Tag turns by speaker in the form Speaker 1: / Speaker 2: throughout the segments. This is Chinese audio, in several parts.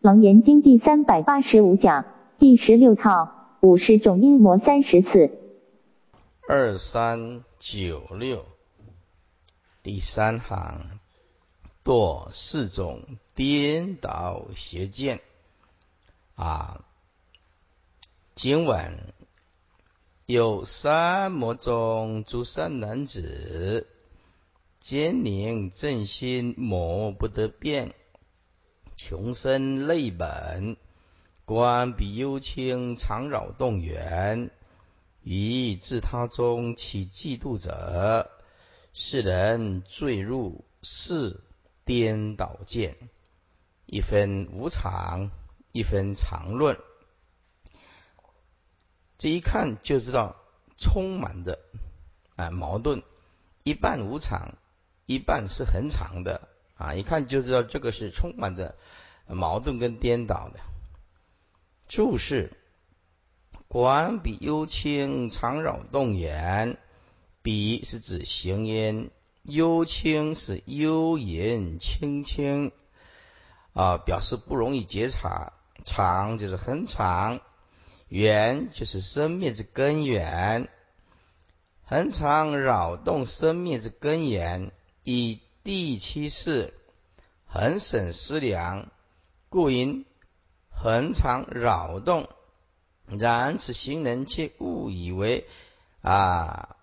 Speaker 1: 楞严经第三百八十五讲第十六套五十种阴魔三十次。
Speaker 2: 二三九六第三行堕四种颠倒邪见啊，今晚有三魔中诸善男子，坚宁正心魔不得变，穷生累本，观彼幽清常扰动缘。以自他中起嫉妒者，世人坠入是颠倒见，一分无常，一分常论。这一看就知道充满着啊矛盾，一半无常，一半是很长的啊，一看就知道这个是充满着矛盾跟颠倒的。注释。管彼幽清常扰动眼，彼是指行音，幽清是幽隐清清啊，表示不容易觉察。长就是很长，缘就是生命之根源，很长扰动生命之根源。以第七世恒审思量，故因恒常扰动。然此行人却误以为啊，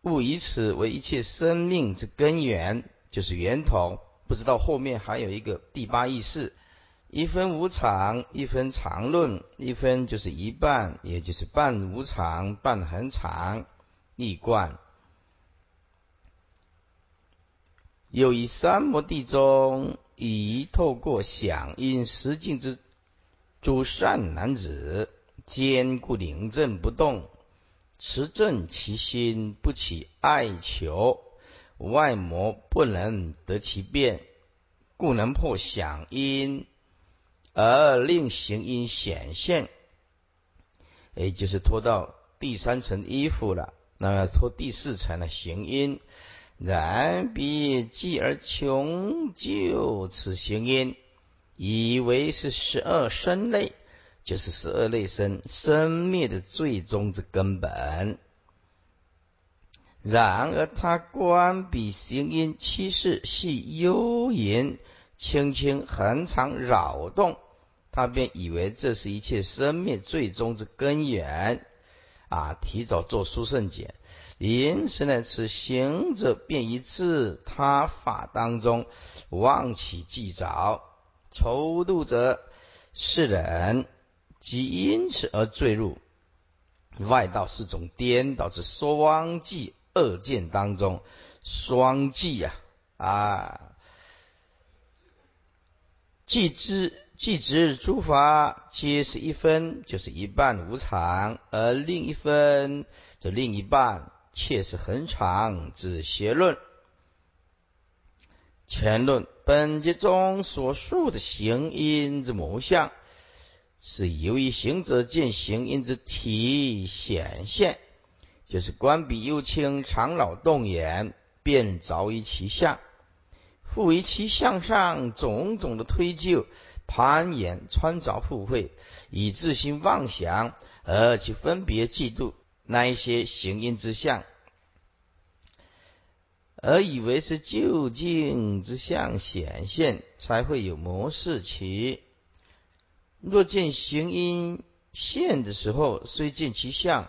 Speaker 2: 误以此为一切生命之根源，就是源头。不知道后面还有一个第八意识，一分无常，一分常论，一分就是一半，也就是半无常，半恒常，一贯。又以三摩地中，以透过响应实境之诸善男子。坚固灵正不动，持正其心，不起爱求，外魔不能得其变，故能破响因，而令行因显现。也就是脱到第三层衣服了，那么脱第四层的行因，然彼继而穷究此行因，以为是十二生类。就是十二类生生灭的最终之根本。然而他观彼行因七事系幽隐轻轻恒常扰动，他便以为这是一切生灭最终之根源啊！提早做书圣解，因此呢，此行者便于自他法当中妄起计早，抽度者是人。即因此而坠入外道是种颠倒之双计恶见当中，双计呀啊！既知既知诸法皆是一分，就是一半无常，而另一分则另一半却是恒常之邪论。前论本节中所述的行因之模相。是由于行者见行因之体显现，就是观彼幽清常老动眼，便着于其相，复于其向上种种的推究、攀岩、穿凿附会，以自心妄想而其分别嫉妒那一些行因之相，而以为是究竟之相显现，才会有模式起。若见行因现的时候，虽见其相，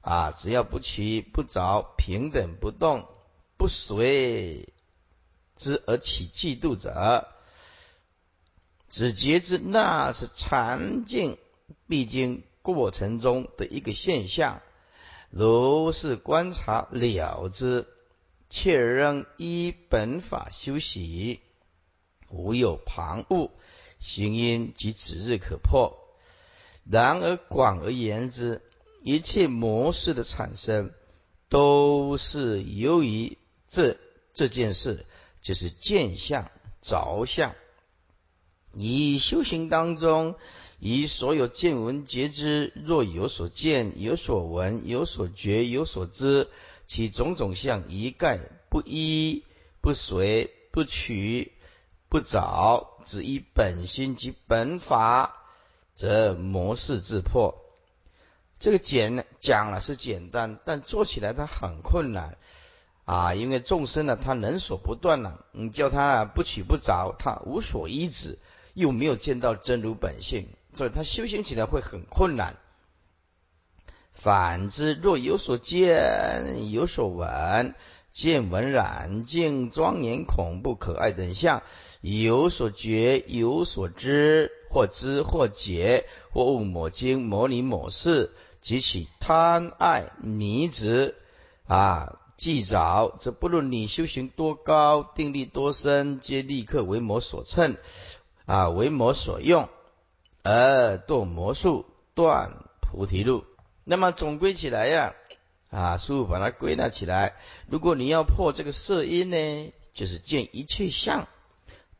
Speaker 2: 啊，只要不起不着平等不动，不随之而起嫉妒者，只觉知那是禅境必经过程中的一个现象，如是观察了之，切仍依本法修习，无有旁骛。行因即指日可破。然而广而言之，一切模式的产生，都是由于这这件事，就是见相着相。以修行当中，以所有见闻觉知，若有所见、有所闻、有所觉、有所知，其种种相一概不依、不随、不取。不着，只依本心及本法，则模式自破。这个简讲了是简单，但做起来它很困难啊！因为众生呢，他能所不断呢，你叫他不取不着，他无所依止，又没有见到真如本性，所以他修行起来会很困难。反之，若有所见、有所闻，见闻染净、庄严、恐怖、可爱等相，有所觉、有所知，或知或解，或悟某经、某理、某事。及其贪爱迷执啊，既早，则不论你修行多高，定力多深，皆立刻为魔所乘啊，为魔所用，而堕魔术，断菩提路。那么总归起来呀，啊，师父把它归纳起来。如果你要破这个色因呢，就是见一切相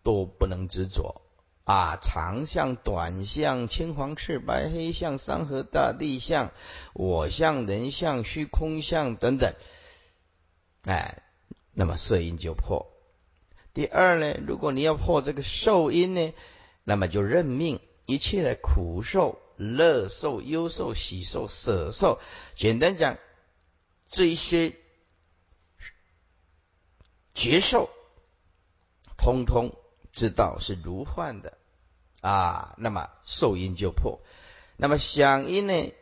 Speaker 2: 都不能执着。啊，长相、短相、青黄赤白黑相、山河大地相、我相、人相、虚空相等等，哎，那么色因就破。第二呢，如果你要破这个受因呢，那么就认命一切的苦受、乐受、忧受、喜受、舍受，简单讲，这一些觉受，通通知道是如幻的。啊，那么受因就破，那么响因呢？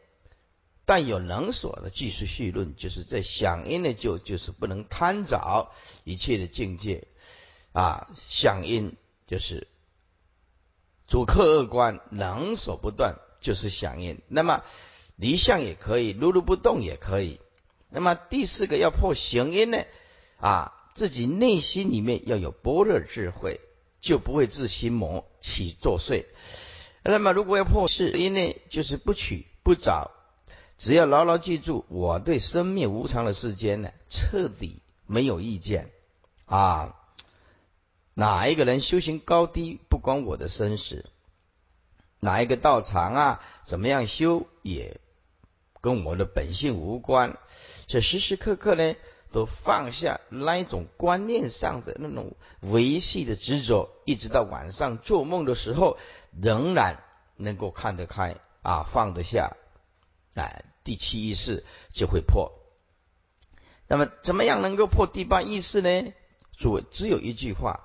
Speaker 2: 但有能所的技术绪论，就是在响因呢，就就是不能贪着一切的境界啊。响因就是主客观能所不断，就是响应。那么离相也可以，如如不动也可以。那么第四个要破行因呢？啊，自己内心里面要有般若智慧。就不会自心魔起作祟。那么，如果要破事因呢，就是不取不找，只要牢牢记住，我对生命无常的世间呢，彻底没有意见啊。哪一个人修行高低，关我的生死；哪一个道场啊，怎么样修，也跟我的本性无关。这时时刻刻呢。都放下那一种观念上的那种维系的执着，一直到晚上做梦的时候，仍然能够看得开啊，放得下，哎，第七意识就会破。那么，怎么样能够破第八意识呢？主只有一句话：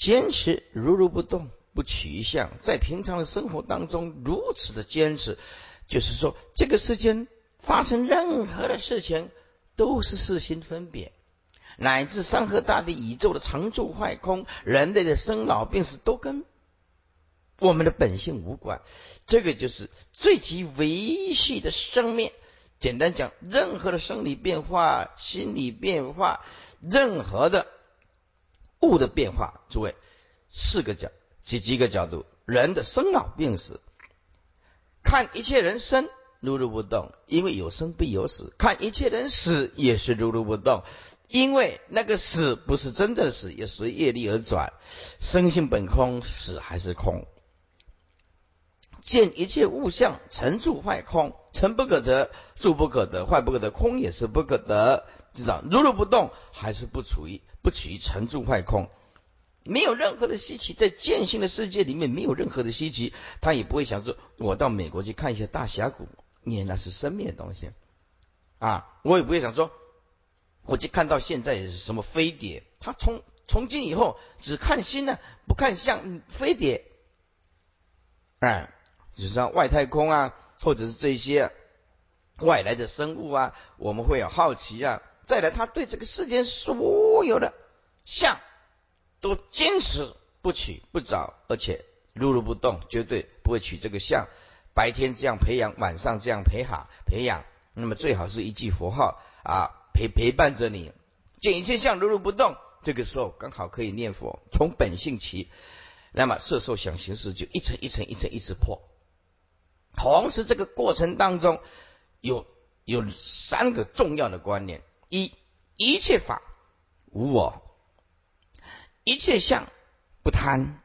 Speaker 2: 坚持如如不动，不取一相，在平常的生活当中如此的坚持，就是说，这个世间发生任何的事情。都是四心分别，乃至山河大地、宇宙的常住坏空、人类的生老病死，都跟我们的本性无关。这个就是最极维系的生命。简单讲，任何的生理变化、心理变化、任何的物的变化，诸位，四个角几几个角度，人的生老病死，看一切人生。如如不动，因为有生必有死。看一切人死也是如如不动，因为那个死不是真的死，也随业力而转。生性本空，死还是空。见一切物象成住坏空，成不可得，住不可得，坏不可得，空也是不可得。知道如如不动，还是不处于不处于成住坏空。没有任何的稀奇，在见性的世界里面没有任何的稀奇，他也不会想说，我到美国去看一下大峡谷。念那是生命的东西啊！我也不会想说，我就看到现在是什么飞碟，他从从今以后只看心呢，不看相飞碟，哎，就是像外太空啊，或者是这些外来的生物啊，我们会有好奇啊。再来，他对这个世间所有的相都坚持不取不找，而且如如不动，绝对不会取这个相。白天这样培养，晚上这样陪哈培养，那么最好是一句佛号啊陪陪伴着你，见一切相如如不动，这个时候刚好可以念佛，从本性起，那么色受想行识就一层一层一层一直破。同时这个过程当中有有三个重要的观念：一一切法无我，一切相不贪。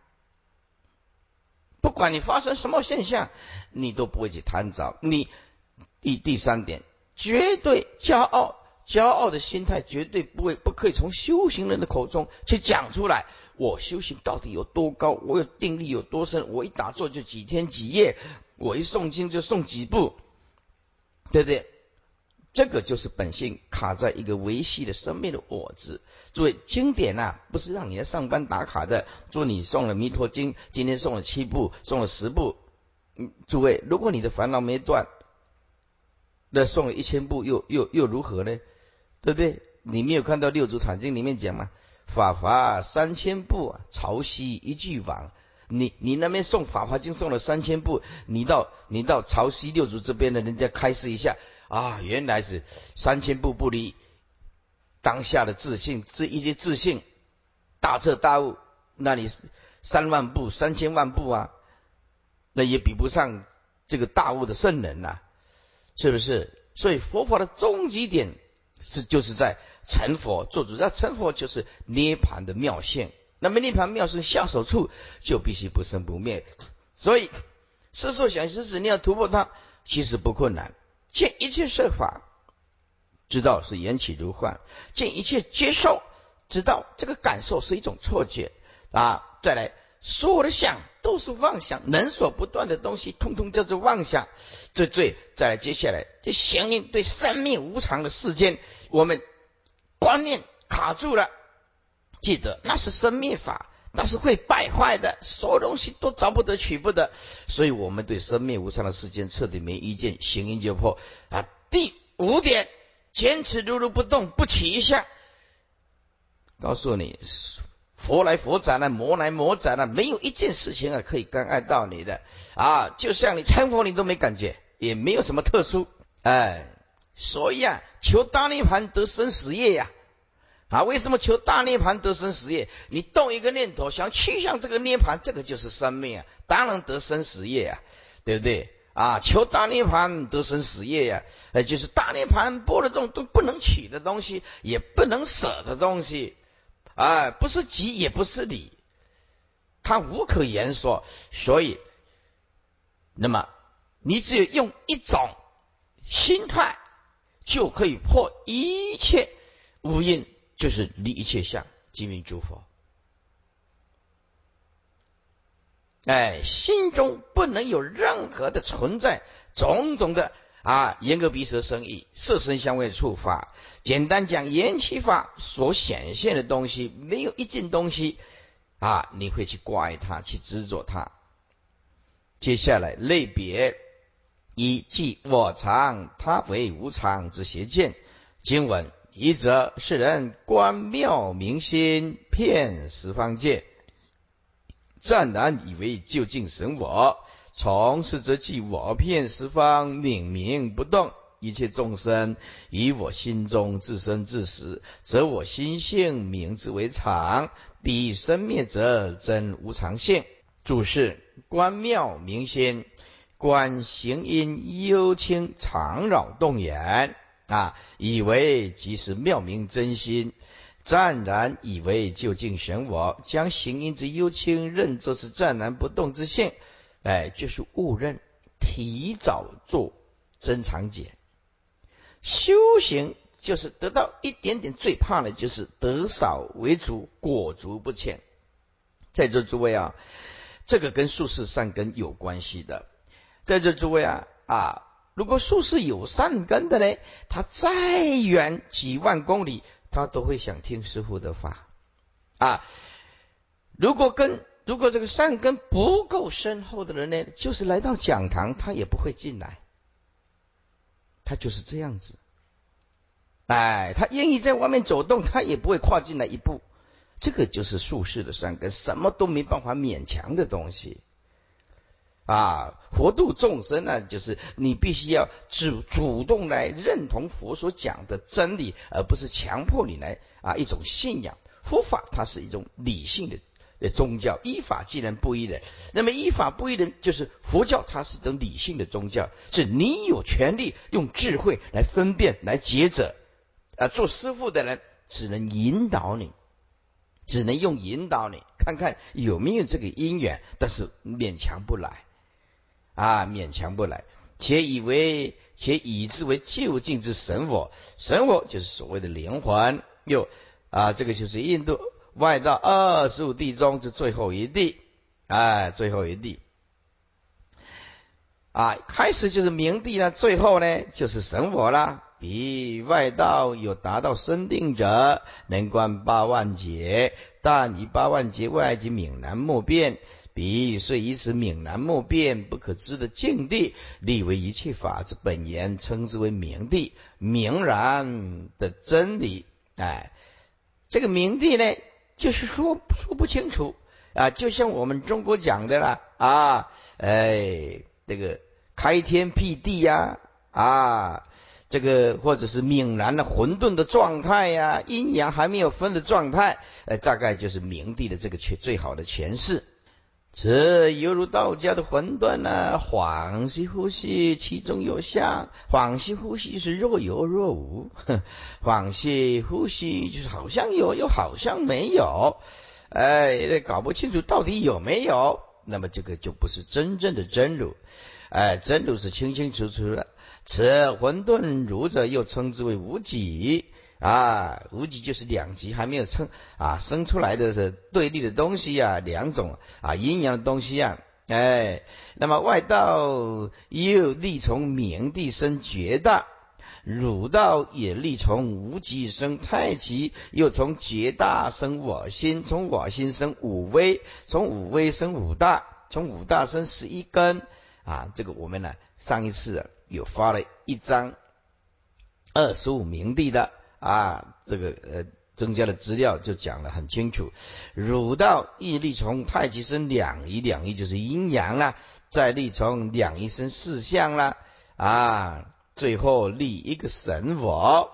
Speaker 2: 不管你发生什么现象，你都不会去贪着。你第第三点，绝对骄傲，骄傲的心态绝对不会不可以从修行人的口中去讲出来。我修行到底有多高？我有定力有多深？我一打坐就几天几夜，我一诵经就诵几步，对不对？这个就是本性卡在一个维系的生命的我字。诸位，经典呐，不是让你来上班打卡的。说你送了《弥陀经》，今天送了七部，送了十部。嗯，诸位，如果你的烦恼没断，那送了一千部又又又如何呢？对不对？你没有看到《六祖坛经》里面讲吗？法华三千部，潮汐一句网。你你那边送《法华经》送了三千部，你到你到潮汐六祖这边的人家开示一下啊，原来是三千步不离当下的自信，这一些自信大彻大悟，那你三万步、三千万步啊，那也比不上这个大悟的圣人呐，是不是？所以佛法的终极点。是就是在成佛做主，要成佛就是涅盘的妙性。那么涅盘妙性下手处就必须不生不灭。所以色受想行识，你要突破它，其实不困难。见一切设法，知道是缘起如幻；见一切接受，知道这个感受是一种错觉啊。再来，所有的想都是妄想，能所不断的东西，通通叫做妄想。最最再来，接下来这相应对生命无常的世间。我们观念卡住了，记得那是生灭法，那是会败坏的，所有东西都着不得取不得，所以我们对生灭无常的世间彻底没意见，行因就破啊。第五点，坚持如如不动，不起一下。告诉你，佛来佛斩了，魔来魔斩了，没有一件事情啊可以干碍到你的啊。就像你成佛，你都没感觉，也没有什么特殊，哎。所以啊，求大涅盘得生死业呀！啊为什么求大涅盘得生死业？你动一个念头，想去向这个涅盘，这个就是生命啊，当然得生死业啊，对不对？啊，求大涅盘得生死业呀，呃，就是大涅盘波的这种都不能取的东西，也不能舍的东西，啊，不是己也不是理，它无可言说。所以，那么你只有用一种心态。就可以破一切无因，就是离一切相，即名诸佛。哎，心中不能有任何的存在，种种的啊，眼耳鼻舌身意，色身香味触法。简单讲，缘起法所显现的东西，没有一件东西啊，你会去挂碍它，去执着它。接下来类别。一即我常，他为无常之邪见。经文一则，世人观妙明心，骗十方界，暂然以为究竟神我。从是则即我骗十方，冥冥不动。一切众生以我心中自生自死，则我心性名之为常。彼生灭者真无常性。注释：观妙明心。观行因幽清常扰动眼啊，以为即是妙明真心，湛然以为究竟玄我，将行因之幽清认作是湛然不动之性，哎，就是误认，提早做真常解。修行就是得到一点点，最怕的就是得少为主，裹足不前。在座诸位啊，这个跟术士善根有关系的。在座诸位啊啊，如果术士有善根的呢，他再远几万公里，他都会想听师傅的话啊。如果跟如果这个善根不够深厚的人呢，就是来到讲堂，他也不会进来。他就是这样子，哎，他愿意在外面走动，他也不会跨进来一步。这个就是术士的善根，什么都没办法勉强的东西。啊，佛度众生呢，就是你必须要主主动来认同佛所讲的真理，而不是强迫你来啊一种信仰。佛法它是一种理性的宗教，依法既然不依人，那么依法不依人就是佛教，它是一种理性的宗教，是你有权利用智慧来分辨、来抉择。啊，做师傅的人只能引导你，只能用引导你，看看有没有这个因缘，但是勉强不来。啊，勉强不来，且以为且以之为究竟之神佛。神佛就是所谓的灵魂。又啊，这个就是印度外道二十五地中之最后一地，哎，最后一地。啊，开始就是明地呢，最后呢就是神佛啦。比外道有达到身定者，能观八万劫，但以八万劫外及闽南莫变。彼虽以此泯然莫变不可知的境地，立为一切法之本源，称之为明地，明然的真理。哎，这个明地呢，就是说说不清楚啊，就像我们中国讲的啦啊，哎，这个开天辟地呀啊。这个或者是泯然的混沌的状态呀，阴阳还没有分的状态，呃，大概就是明帝的这个诠最好的诠释。这犹如道家的混沌呢，恍兮惚兮，其中有相；恍兮惚兮是若有若无，恍兮惚兮就是好像有，又好像没有，哎，搞不清楚到底有没有。那么这个就不是真正的真如，哎，真如是清清楚楚的。此混沌如者，又称之为无己啊，无极就是两极还没有生啊生出来的是对立的东西啊，两种啊阴阳的东西啊，哎，那么外道又力从明地生绝大，儒道也力从无极生太极，又从绝大生我心，从我心生五威，从五威生五大，从五大生十一根啊，这个我们呢上一次。有发了一张二十五明帝的啊，这个呃增加的资料就讲得很清楚。儒道一立从太极生两仪，两仪就是阴阳啦；再立从两仪生四象啦，啊，最后立一个神佛。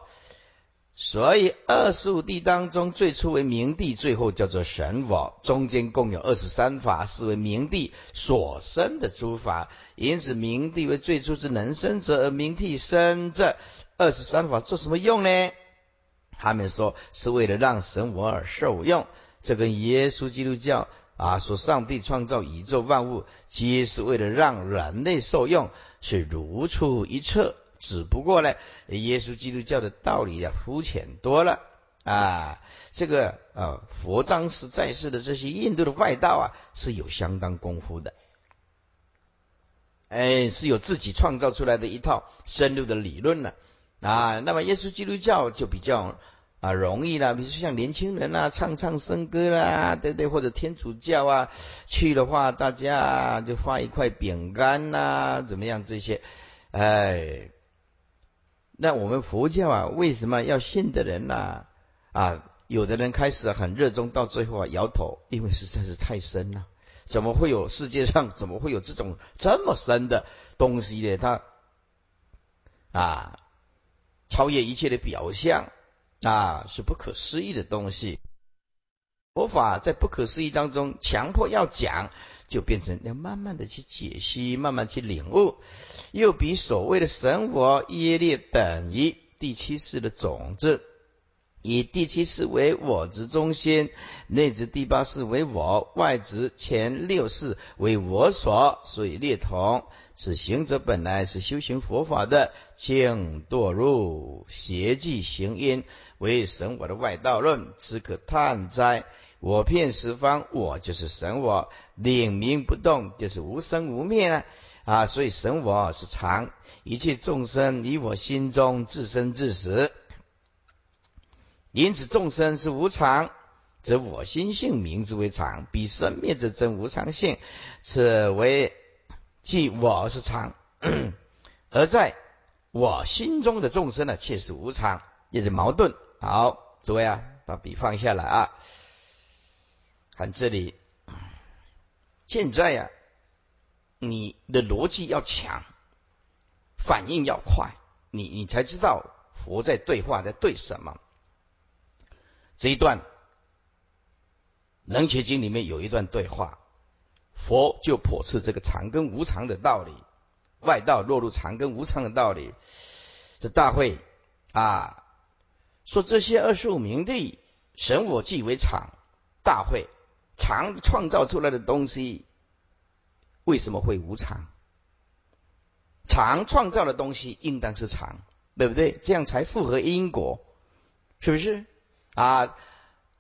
Speaker 2: 所以二十五帝当中，最初为明帝，最后叫做神佛，中间共有二十三法，是为明帝所生的诸法。因此，明帝为最初之能生者，而明帝生这二十三法做什么用呢？他们说是为了让神我而受用。这跟耶稣基督教啊说上帝创造宇宙万物，皆是为了让人类受用，是如出一辙。只不过呢，耶稣基督教的道理啊肤浅多了啊。这个呃，佛当时在世的这些印度的外道啊，是有相当功夫的，哎，是有自己创造出来的一套深入的理论了啊。那么耶稣基督教就比较啊容易啦，比如说像年轻人啊唱唱圣歌啦，对不对？或者天主教啊去的话，大家就发一块饼干呐，怎么样这些，哎。那我们佛教啊，为什么要信的人呢？啊，有的人开始很热衷，到最后啊摇头，因为实在是太深了。怎么会有世界上怎么会有这种这么深的东西呢？它啊，超越一切的表象啊，是不可思议的东西。佛法在不可思议当中，强迫要讲。就变成要慢慢的去解析，慢慢去领悟，又比所谓的神佛耶列等于第七世的种子，以第七世为我之中心，内执第八世为我，外执前六世为我所，所以列同。此行者本来是修行佛法的，竟堕入邪迹行因，为神我的外道论，此可叹哉！我遍十方，我就是神我，领名不动，就是无生无灭呢啊！所以神我是常，一切众生以我心中自生自死，因此众生是无常，则我心性名之为常，比生灭者真无常性，此为即我是常，而在我心中的众生呢，却是无常，也是矛盾。好，诸位啊，把笔放下来啊。看这里，现在呀，你的逻辑要强，反应要快，你你才知道佛在对话，在对什么。这一段《能切经》里面有一段对话，佛就剖斥这个常跟无常的道理，外道落入常跟无常的道理。这大会啊，说这些二十五名地神我即为常，大会。常创造出来的东西为什么会无常？常创造的东西应当是常，对不对？这样才符合因果，是不是？啊，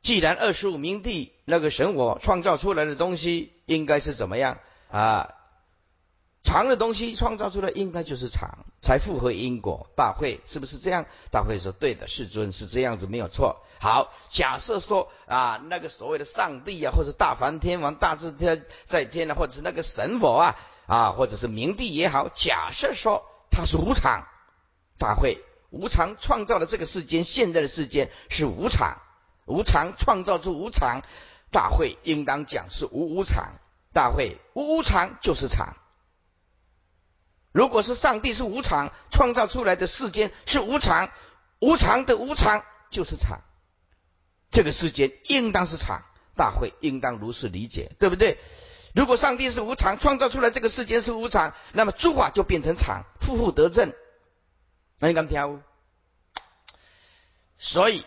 Speaker 2: 既然二十五名帝那个神我创造出来的东西应该是怎么样啊？常的东西创造出来应该就是常，才符合因果。大会是不是这样？大会说对的，世尊是这样子，没有错。好，假设说啊，那个所谓的上帝啊，或者大梵天王、大智天在天啊，或者是那个神佛啊，啊，或者是明帝也好，假设说他是无常，大会无常创造的这个世间，现在的世间是无常，无常创造出无常，大会应当讲是无无常，大会无无常就是常。如果是上帝是无常创造出来的世间是无常，无常的无常就是常，这个世间应当是常，大会应当如是理解，对不对？如果上帝是无常创造出来这个世间是无常，那么诸法就变成常，负负得正。那你敢听？所以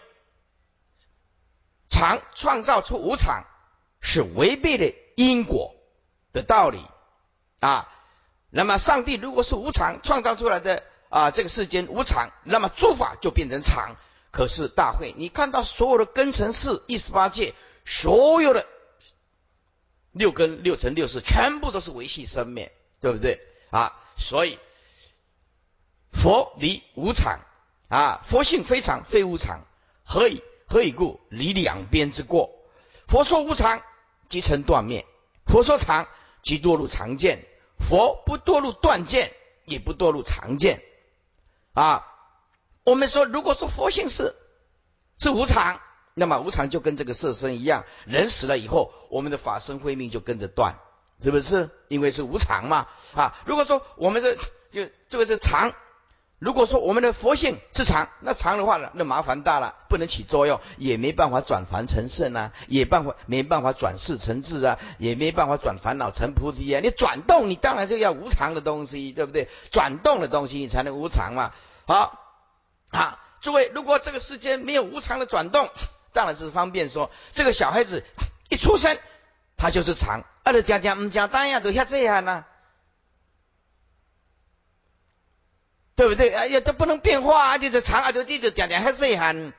Speaker 2: 常创造出无常是违背了因果的道理啊。那么，上帝如果是无常创造出来的啊，这个世间无常，那么诸法就变成常。可是大会，你看到所有的根尘世一十八界，所有的六根、六尘、六识，全部都是维系生灭，对不对啊？所以佛离无常啊，佛性非常非无常，何以何以故？离两边之过。佛说无常，即成断灭；佛说常，即堕入常见。佛不堕入断见，也不堕入常见啊。我们说，如果说佛性是是无常，那么无常就跟这个色身一样，人死了以后，我们的法身慧命就跟着断，是不是？因为是无常嘛啊。如果说我们是就这个是常。如果说我们的佛性是常，那常的话呢，那麻烦大了，不能起作用，也没办法转凡成圣啊，也办法没办法转世成智啊，也没办法转烦恼成菩提啊。你转动，你当然就要无常的东西，对不对？转动的东西，你才能无常嘛。好，啊，诸位，如果这个世间没有无常的转动，当然是方便说，这个小孩子一出生，他就是常，啊，就讲讲唔讲单呀，都像这样呢。对不对？哎呀，都不能变化啊！就是长啊，就一直点点还细汉，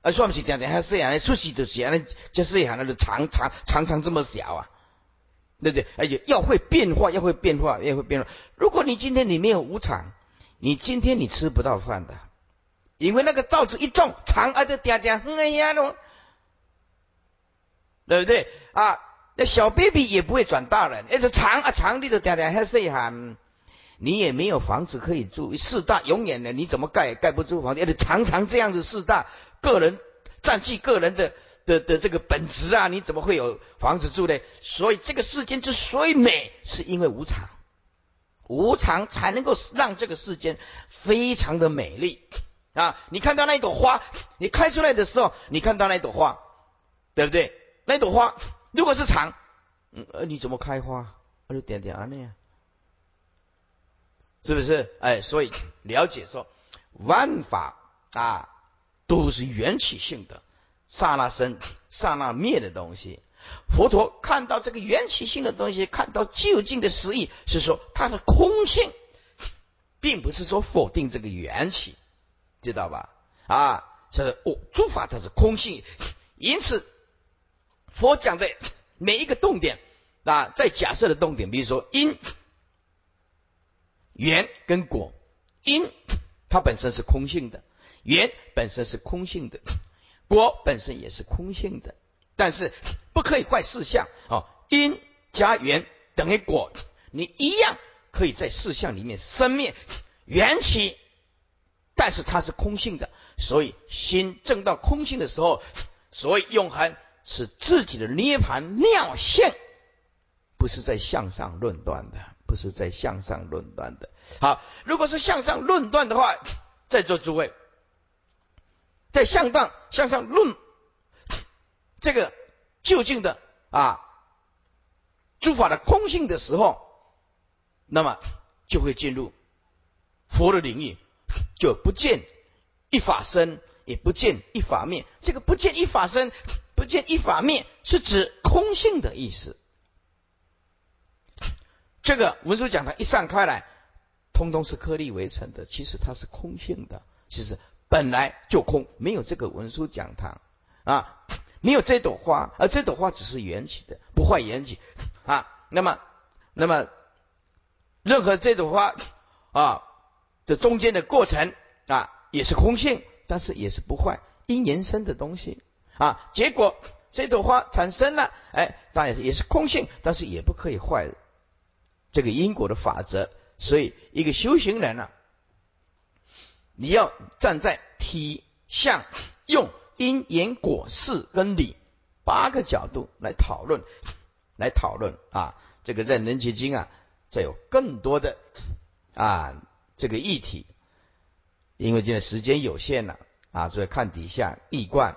Speaker 2: 啊，算不起点点还细汉，出息就是安尼，这细汉那就长长长长这么小啊，对不对？而且要会变化，要会变化，要会变化。如果你今天你没有无常，你今天你吃不到饭的，因为那个罩子一重，长啊就点点哼哎呀咯，对不对？啊，那小 baby 也不会转大了，那是长啊长的就点点还细汉。你也没有房子可以住，四大永远的，你怎么盖也盖不住房子？而且常常这样子四大个人占据个人的的的这个本质啊，你怎么会有房子住呢？所以这个世间之所以美，是因为无常，无常才能够让这个世间非常的美丽啊！你看到那一朵花，你开出来的时候，你看到那一朵花，对不对？那朵花如果是常，嗯，你怎么开花？我就点点啊那样。是不是？哎，所以了解说，万法啊都是缘起性的，刹那生、刹那灭的东西。佛陀看到这个缘起性的东西，看到究竟的实意，是说它的空性，并不是说否定这个缘起，知道吧？啊，这个哦，诸法它是空性，因此佛讲的每一个动点啊，在假设的动点，比如说因。缘跟果，因它本身是空性的，缘本身是空性的，果本身也是空性的，但是不可以怪事相哦。因加缘等于果，你一样可以在事相里面生灭缘起，但是它是空性的，所以心正到空性的时候，所以永恒是自己的涅盘妙性，不是在向上论断的。不是在向上论断的。好，如果是向上论断的话，在座诸位，在向上向上论这个究竟的啊诸法的空性的时候，那么就会进入佛的领域，就不见一法生，也不见一法灭。这个不见一法生，不见一法灭，是指空性的意思。这个文殊讲堂一散开来，通通是颗粒为成的，其实它是空性的，其实本来就空，没有这个文殊讲堂啊，没有这朵花，而这朵花只是缘起的，不坏缘起啊。那么，那么任何这朵花啊的中间的过程啊，也是空性，但是也是不坏因缘生的东西啊。结果这朵花产生了，哎，当然也是空性，但是也不可以坏这个因果的法则。所以，一个修行人呢，你要站在体、相、用、因、缘、果、事跟理八个角度来讨论，来讨论啊。这个在《人奇经》啊，再有更多的啊这个议题。因为今天时间有限了啊，所以看底下易观。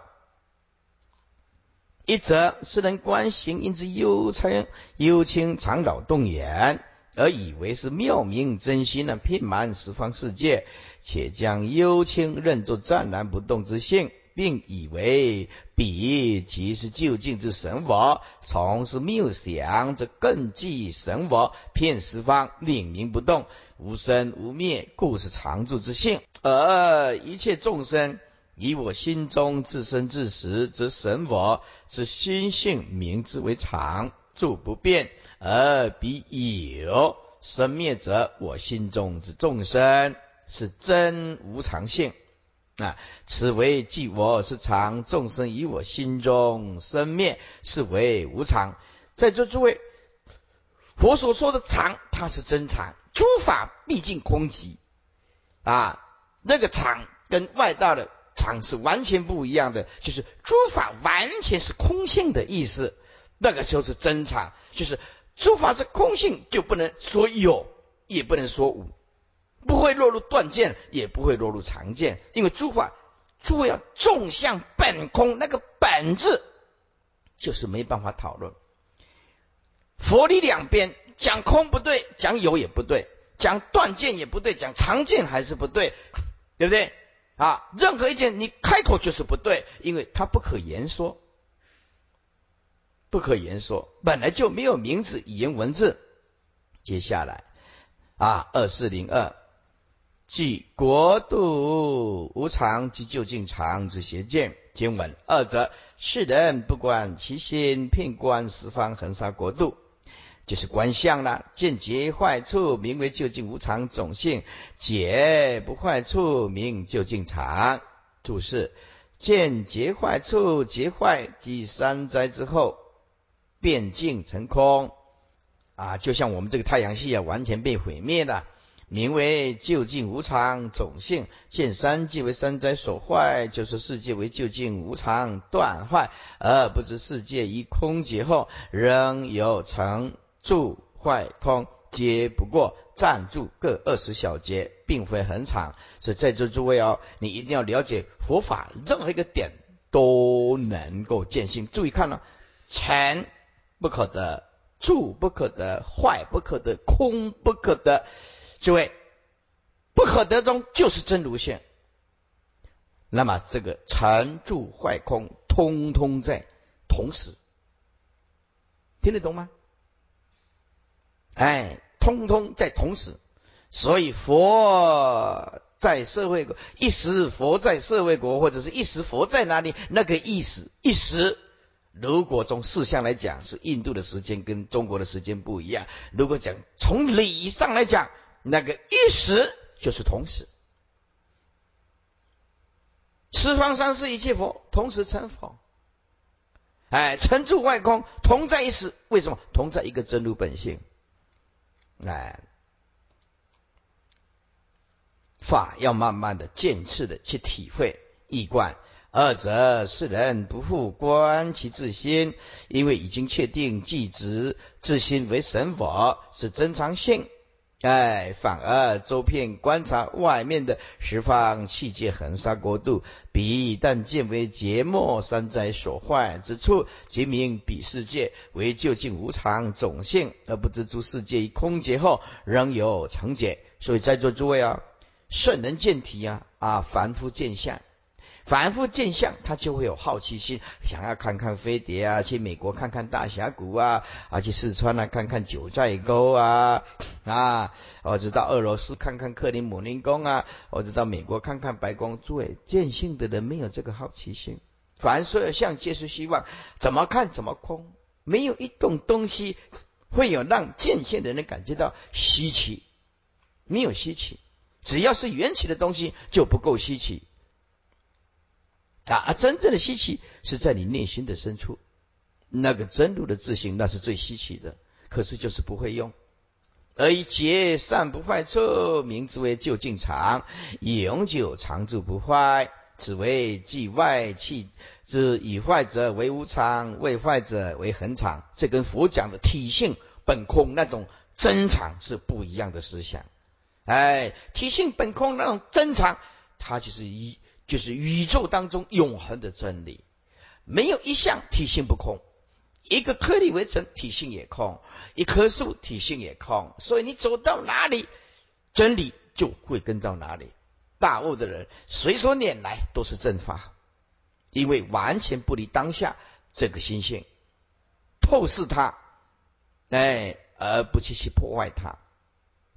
Speaker 2: 一则是人观行，因之幽清幽清常扰动眼。而以为是妙明真心呢，遍满十方世界，且将幽清认作湛然不动之性，并以为彼即是究竟之神佛。从是谬想，则更即神佛，遍十方，令名不动，无生无灭，故是常住之性。而一切众生以我心中自生自死，则神佛之心性名之为常。住不变，而彼有生灭者，我心中之众生是真无常性啊！此为即我是常，众生以我心中生灭是为无常。在座诸位，佛所说的常，它是真常。诸法毕竟空寂啊，那个常跟外道的常是完全不一样的，就是诸法完全是空性的意思。那个就是真常，就是诸法是空性，就不能说有，也不能说无，不会落入断见，也不会落入常见，因为诸法诸位要纵向本空，那个本质就是没办法讨论。佛理两边讲空不对，讲有也不对，讲断见也不对，讲常见还是不对，对不对？啊，任何一件你开口就是不对，因为它不可言说。不可言说，本来就没有名字、语言、文字。接下来啊，二四零二，即国度无常，即究竟常之邪见。经文二者，世人不管其心，遍观十方恒沙国度，就是观相了。见结坏处，名为究竟无常种性；解不坏处，名究竟常。注释：见结坏处，结坏即三灾之后。变境成空啊，就像我们这个太阳系啊，完全被毁灭的，名为究竟无常种性。见三界为三灾所坏，就是世界为究竟无常断坏，而不知世界一空劫后，仍有成住坏空，皆不过暂住各二十小节，并非很长。所以在座诸位哦，你一定要了解佛法，任何一个点都能够见性。注意看了，成。不可得，住不可得，坏不可得，空不可得。诸位，不可得中就是真如性。那么这个成住坏空，通通在同时，听得懂吗？哎，通通在同时。所以佛在社会国，一时佛在社会国，或者是一时佛在哪里？那个意思，一时。如果从事项来讲，是印度的时间跟中国的时间不一样。如果讲从理上来讲，那个一时就是同时。十方三世一切佛同时成佛，哎，成住外空同在一时。为什么同在一个真如本性？哎，法要慢慢的渐次的去体会一观。二者是人不复观其自心，因为已经确定即知自心为神佛是真常性，哎，反而周遍观察外面的十方气界恒沙国度，彼但见为劫末三灾所坏之处，即名彼世界为究竟无常种性，而不知诸世界空劫后仍有成劫。所以在座诸位啊，圣人见体啊，啊，凡夫见相。反复见相，他就会有好奇心，想要看看飞碟啊，去美国看看大峡谷啊，啊，去四川啊看看九寨沟啊，啊，我知道俄罗斯看看克林姆林宫啊，我知道美国看看白宫。诸位见性的人没有这个好奇心，凡所有相皆是希望，怎么看怎么空，没有一种东西会有让见性的人感觉到稀奇，没有稀奇，只要是缘起的东西就不够稀奇啊！真正的稀奇是在你内心的深处，那个真如的自信，那是最稀奇的，可是就是不会用。而以结善不坏处，名之为究竟常，永久常住不坏。此为即外气之以坏者为无常，未坏者为恒常。这跟佛讲的体性本空那种真常是不一样的思想。哎，体性本空那种真常，它就是一就是宇宙当中永恒的真理，没有一项体性不空。一个颗粒为成，体性也空；一棵树体性也空。所以你走到哪里，真理就会跟到哪里。大悟的人，随所拈来都是正法，因为完全不离当下这个心性，透视它，哎，而不去去破坏它。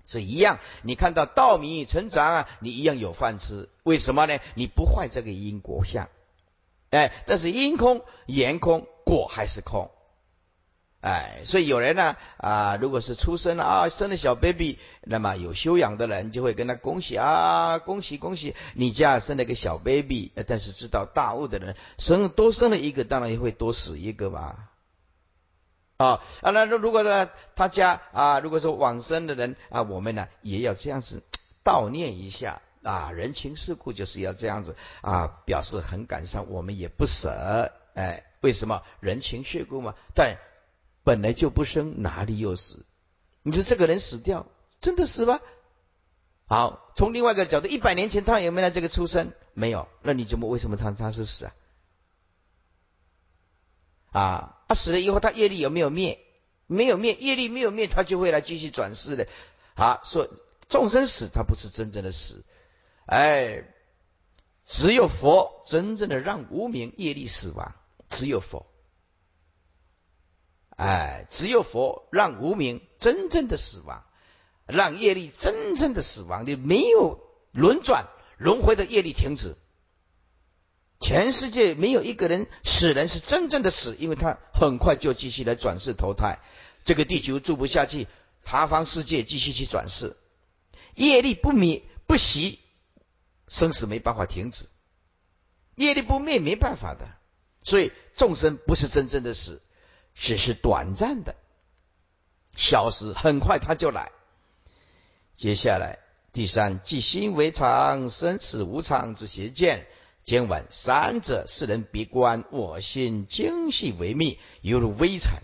Speaker 2: 所以一样，你看到稻米成长啊，你一样有饭吃。为什么呢？你不坏这个因果相，哎，但是因空言空，果还是空。哎，所以有人呢啊，如果是出生了啊，生了小 baby，那么有修养的人就会跟他恭喜啊，恭喜恭喜，你家生了个小 baby。但是知道大悟的人，生多生了一个，当然也会多死一个吧。啊啊，那如果说他家啊，如果说往生的人啊，我们呢也要这样子悼念一下啊，人情世故就是要这样子啊，表示很感伤，我们也不舍。哎，为什么人情世故嘛？但本来就不生，哪里有死？你说这个人死掉，真的死吗？好，从另外一个角度，一百年前他有没有这个出生？没有，那你怎么为什么他他是死啊？啊，他死了以后，他业力有没有灭？没有灭，业力没有灭，他就会来继续转世的。好，说众生死，他不是真正的死，哎，只有佛真正的让无名业力死亡，只有佛。哎，只有佛让无名真正的死亡，让业力真正的死亡，你没有轮转轮回的业力停止。全世界没有一个人死人是真正的死，因为他很快就继续来转世投胎，这个地球住不下去，他方世界继续去转世，业力不灭不息，生死没办法停止，业力不灭没办法的，所以众生不是真正的死。只是短暂的消失，很快他就来。接下来第三，即心为常，生死无常之邪见。今晚三者，世人别观，我心精细为密，犹如微尘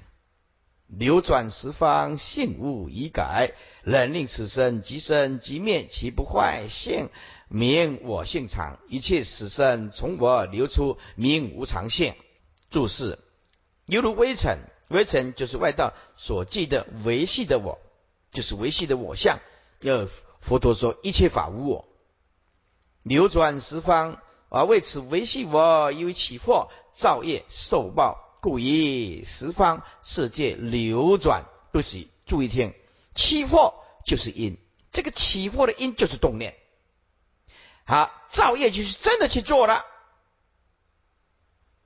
Speaker 2: 流转十方，性物已改，能令此生即生即灭，其不坏性名我性常，一切死生从我流出，名无常性。注释。犹如微尘，微尘就是外道所记的维系的我，就是维系的我相。呃，佛陀说一切法无我，流转十方啊，为此维系我，因为起惑造业受报，故以十方世界流转不息。注意听，起惑就是因，这个起惑的因就是动念。好，造业就是真的去做了，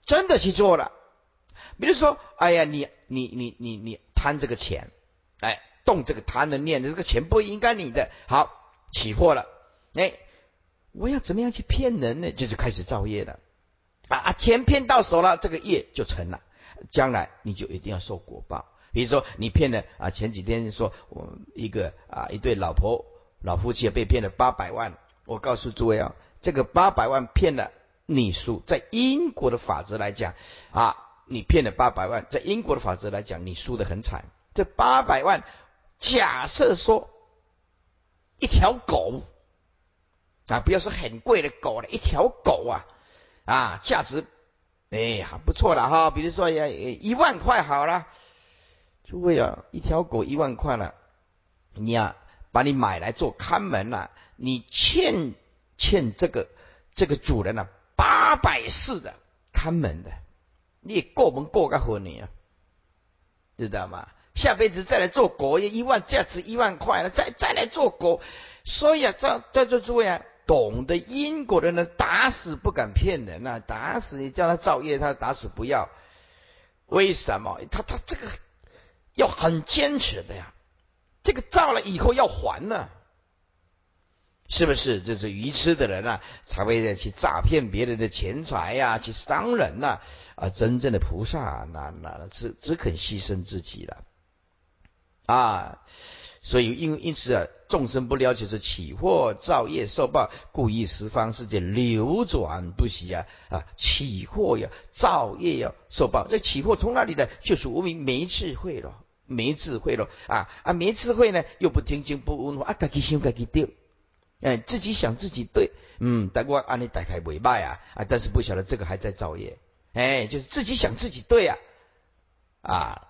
Speaker 2: 真的去做了。比如说，哎呀，你你你你你贪这个钱，哎，动这个贪的念，这个钱不应该你的，好起货了，哎，我要怎么样去骗人呢？就是开始造业了，啊，钱骗到手了，这个业就成了，将来你就一定要受果报。比如说你骗了啊，前几天说我一个啊一对老婆老夫妻被骗了八百万，我告诉诸位啊，这个八百万骗了你输，在因果的法则来讲啊。你骗了八百万，在英国的法则来讲，你输得很惨。这八百万，假设说一条狗啊，不要说很贵的狗了，一条狗啊啊，价值哎还不错了哈。比如说要一万块好了，诸位啊，一条狗一万块了，你呀把你买来做看门了，你欠欠这个这个主人呢八百四的看门的。你过门过个婚你啊，知道吗？下辈子再来做狗，一万价值一万块了，再再来做狗。所以啊，在在座诸位啊，懂得因果的人，打死不敢骗人啊！打死你叫他造业，他打死不要。为什么？他他这个要很坚持的呀，这个造了以后要还呢。是不是？这是愚痴的人啊，才会去诈骗别人的钱财呀，去伤人呐！啊，真正的菩萨，那那只只肯牺牲自己了啊！所以，因因此啊，众生不了解这起惑造业受报，故意十方世界流转不息啊！啊，起惑呀，造业呀，受报，这起惑从哪里来？就是无名没智慧了，没智慧了啊啊！没智慧呢，又不听经不闻法啊，自己想自己对。哎，自己想自己对，嗯，但我按你打开尾巴呀，啊，但是不晓得这个还在造业，哎，就是自己想自己对呀，啊，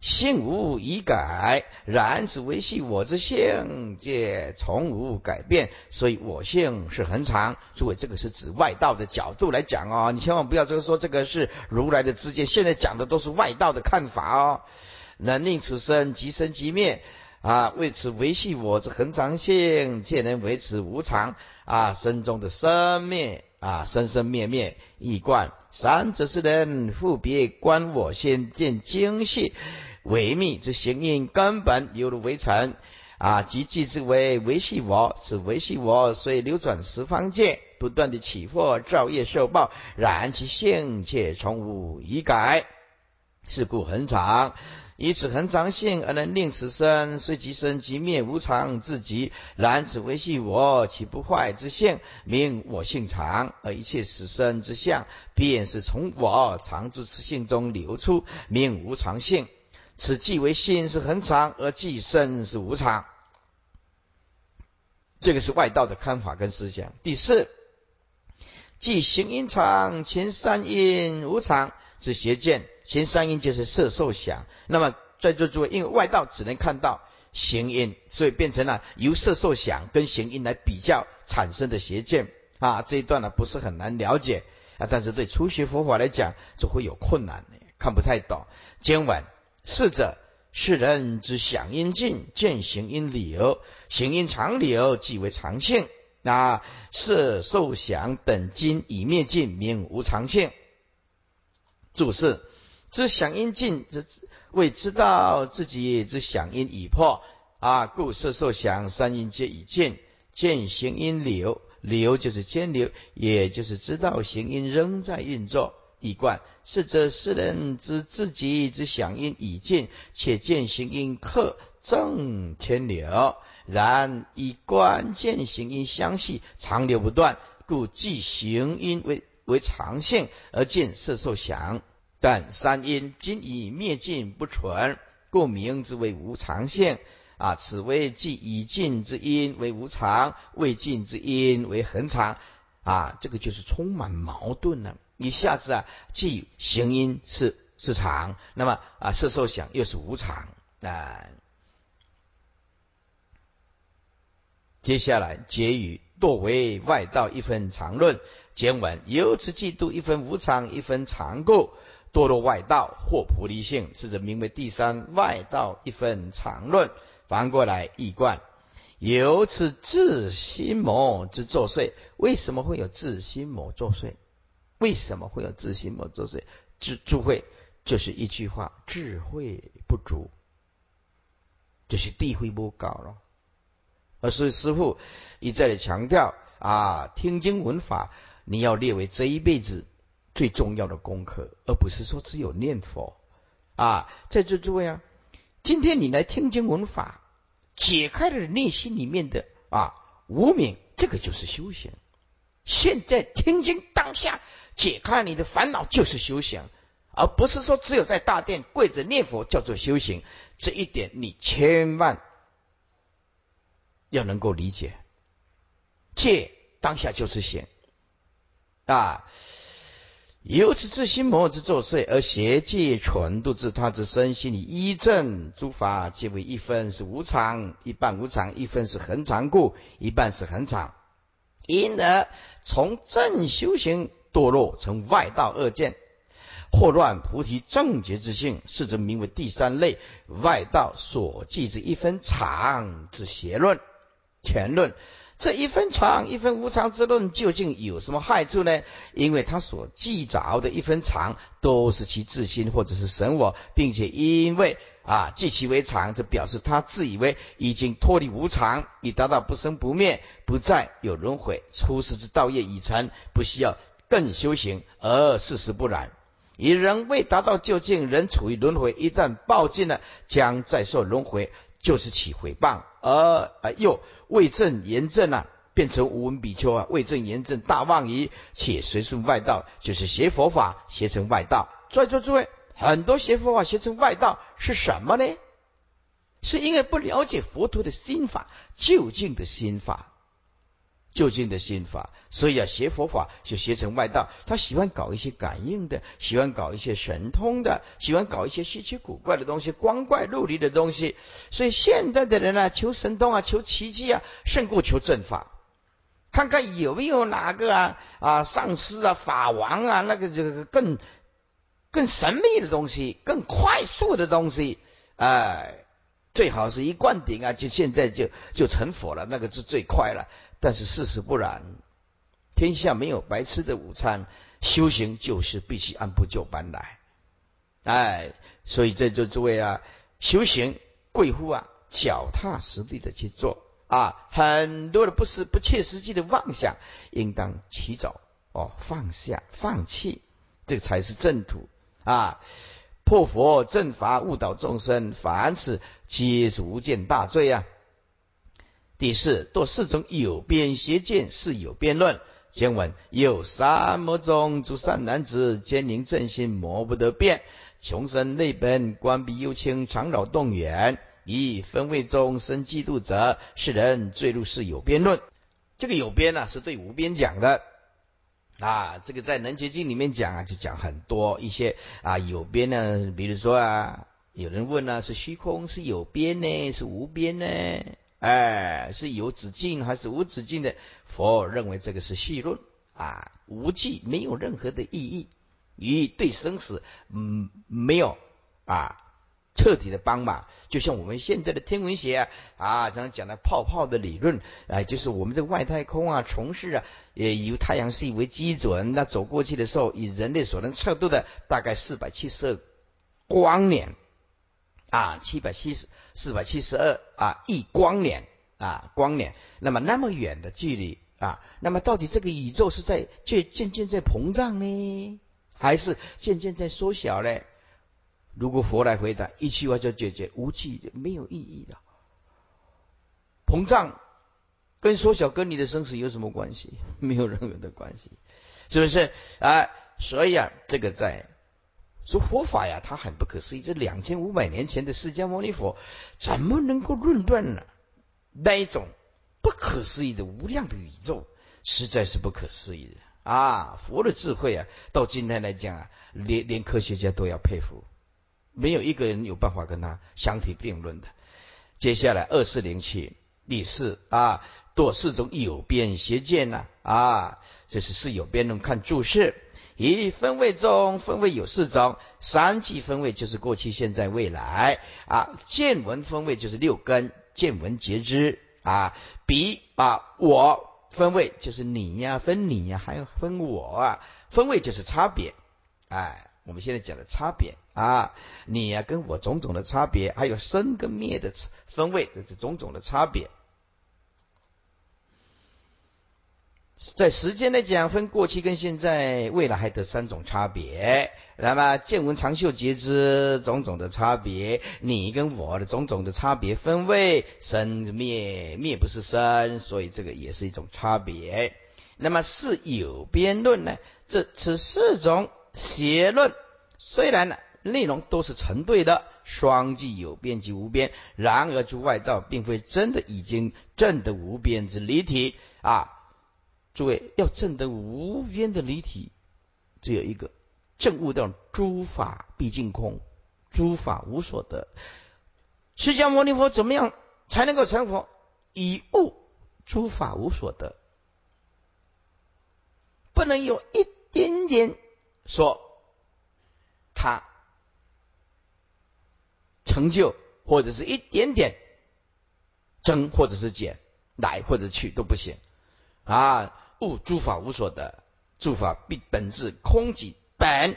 Speaker 2: 性无已改，然此维系我之性皆从无改变，所以我性是恒常。诸位，这个是指外道的角度来讲哦，你千万不要这个说这个是如来的知见，现在讲的都是外道的看法哦，能令此生即生即灭。啊，为此维系我之恒常性，且能维持无常啊，生中的生灭啊，生生灭灭一贯。三者是人复别观我先见精细微密之行因根本，犹如微尘啊，即即之为维系我，此维系我，虽流转十方界，不断的起惑造业受报，然其性且从无已改，是故恒常。以此恒常性而能令此生虽即生即灭无常自极，然此为系我岂不坏之性，名我性常，而一切死生之相，便是从我常住此性中流出，名无常性。此即为心是恒常，而即身是无常。这个是外道的看法跟思想。第四，即行因常，前三因无常是邪见。前三因就是色受想，那么在座诸位，因为外道只能看到行因，所以变成了由色受想跟行因来比较产生的邪见啊。这一段呢不是很难了解啊，但是对初学佛法来讲就会有困难，看不太懂。今晚是者，世人之想因尽，见行因流，行因常流，即为常性。那色受想等经已灭尽，名无常性。注释。知响应尽，之未知道自己之响应已破啊，故色受想三因皆已尽，见行因流，流就是间流，也就是知道行因仍在运作。一贯是则世人知自己之响应已尽，且见行因克正天流，然以观见行因相系，长流不断，故即行因为为常性，而见色受想。但三因今已灭尽不存，故名之为无常性。啊，此为即已尽之因为无常，未尽之因为恒常。啊，这个就是充满矛盾了。一下子啊，既行因是是常，那么啊，色受想又是无常。啊，接下来结语，多为外道一分常论。简文由此嫉妒一分无常，一分常故。堕落外道或菩提性，是指名为第三外道一分常论。翻过来易贯，由此自心魔之作祟。为什么会有自心魔作祟？为什么会有自心魔作祟？智智慧就是一句话：智慧不足，就是地位不高了。而是师父一再的强调啊，听经闻法，你要列为这一辈子。最重要的功课，而不是说只有念佛啊！在座诸位啊，今天你来听经闻法，解开了内心里面的啊无明，这个就是修行。现在听经当下解开你的烦恼，就是修行，而不是说只有在大殿跪着念佛叫做修行。这一点你千万要能够理解。戒当下就是行啊。由此自心魔之作祟，而邪界纯度自他之身心里依正诸法，皆为一分是无常，一半无常，一分是恒常故，一半是恒常。因而从正修行堕落成外道恶见，惑乱菩提正觉之性，是则名为第三类外道所记之一分常之邪论、权论。这一分常、一分无常之论，究竟有什么害处呢？因为他所记着的一分常，都是其自心或者是神我，并且因为啊记其为常，这表示他自以为已经脱离无常，已达到不生不灭，不再有轮回，出世之道业已成，不需要更修行。而事实不然，以人未达到究竟，仍处于轮回，一旦报尽了，将再受轮回。就是起诽谤，而而又为正言正啊，变成无闻比丘啊，为正言正大妄语，且随顺外道，就是学佛法，学成外道。在座诸位，很多学佛法学成外道是什么呢？是因为不了解佛陀的心法，究竟的心法。就近的心法，所以啊，学佛法就学成外道。他喜欢搞一些感应的，喜欢搞一些神通的，喜欢搞一些稀奇古怪的东西，光怪陆离的东西。所以现在的人呢，求神通啊，求奇迹啊，胜过求正法。看看有没有哪个啊啊上师啊法王啊，那个这个更更神秘的东西，更快速的东西，哎，最好是一灌顶啊，就现在就就成佛了，那个是最快了。但是事实不然，天下没有白吃的午餐，修行就是必须按部就班来。哎，所以这就诸位啊，修行贵乎啊，脚踏实地的去做啊，很多的不是不切实际的妄想，应当起早哦，放下放弃，这才是正途啊。破佛正法，误导众生，凡此皆是无间大罪啊。第四，多四种有边邪见，是有辩论。经文有三魔中诸善男子，坚宁正心，魔不得变。穷生内本，关闭幽清，常扰动远。以分位中生嫉妒者，是人坠入是有边论。这个有边呢，是对无边讲的啊。这个在《能结经》里面讲啊，就讲很多一些啊有边呢。比如说啊，有人问呢，是虚空是有边呢，是无边呢？哎，是有止境还是无止境的？佛认为这个是戏论啊，无际没有任何的意义，与对生死嗯没有啊彻底的帮忙。就像我们现在的天文学啊，啊，常常讲的泡泡的理论，哎，就是我们这个外太空啊，从事啊，也以太阳系为基准，那走过去的时候，以人类所能测度的大概四百七十二光年。啊，七百七十四百七十二啊亿光年啊光年，那么那么远的距离啊，那么到底这个宇宙是在渐渐渐在膨胀呢，还是渐渐在缩小呢？如果佛来回答，一句话就解决，无际没有意义的。膨胀跟缩小跟你的生死有什么关系？没有任何的关系，是不是啊？所以啊，这个在。说佛法呀，它很不可思议。这两千五百年前的释迦牟尼佛，怎么能够论断呢？那一种不可思议的无量的宇宙，实在是不可思议的啊！佛的智慧啊，到今天来讲啊，连连科学家都要佩服，没有一个人有办法跟他相提并论的。接下来二四零七第四啊，多四种有边邪见呐啊，这是是有边论看注释。一分位中，分位有四种，三际分位就是过去、现在、未来啊。见闻分位就是六根，见闻觉知啊。比啊，我分位就是你呀，分你呀，还有分我啊。分位就是差别，哎，我们现在讲的差别啊，你呀跟我种种的差别，还有生跟灭的分位，这是种种的差别。在时间来讲，分过去跟现在、未来还得三种差别。那么见闻长袖觉知种种的差别，你跟我的种种的差别，分位生灭灭不是生，所以这个也是一种差别。那么是有边论呢？这此四种邪论，虽然呢内容都是成对的，双即有边即无边，然而诸外道并非真的已经证得无边之离体啊。诸位要证得无边的离体，只有一个证悟到诸法毕竟空，诸法无所得。释迦牟尼佛怎么样才能够成佛？以悟诸法无所得，不能有一点点说他成就或者是一点点增或者是减，来或者去都不行啊！物诸法无所得，诸法必本质空即本，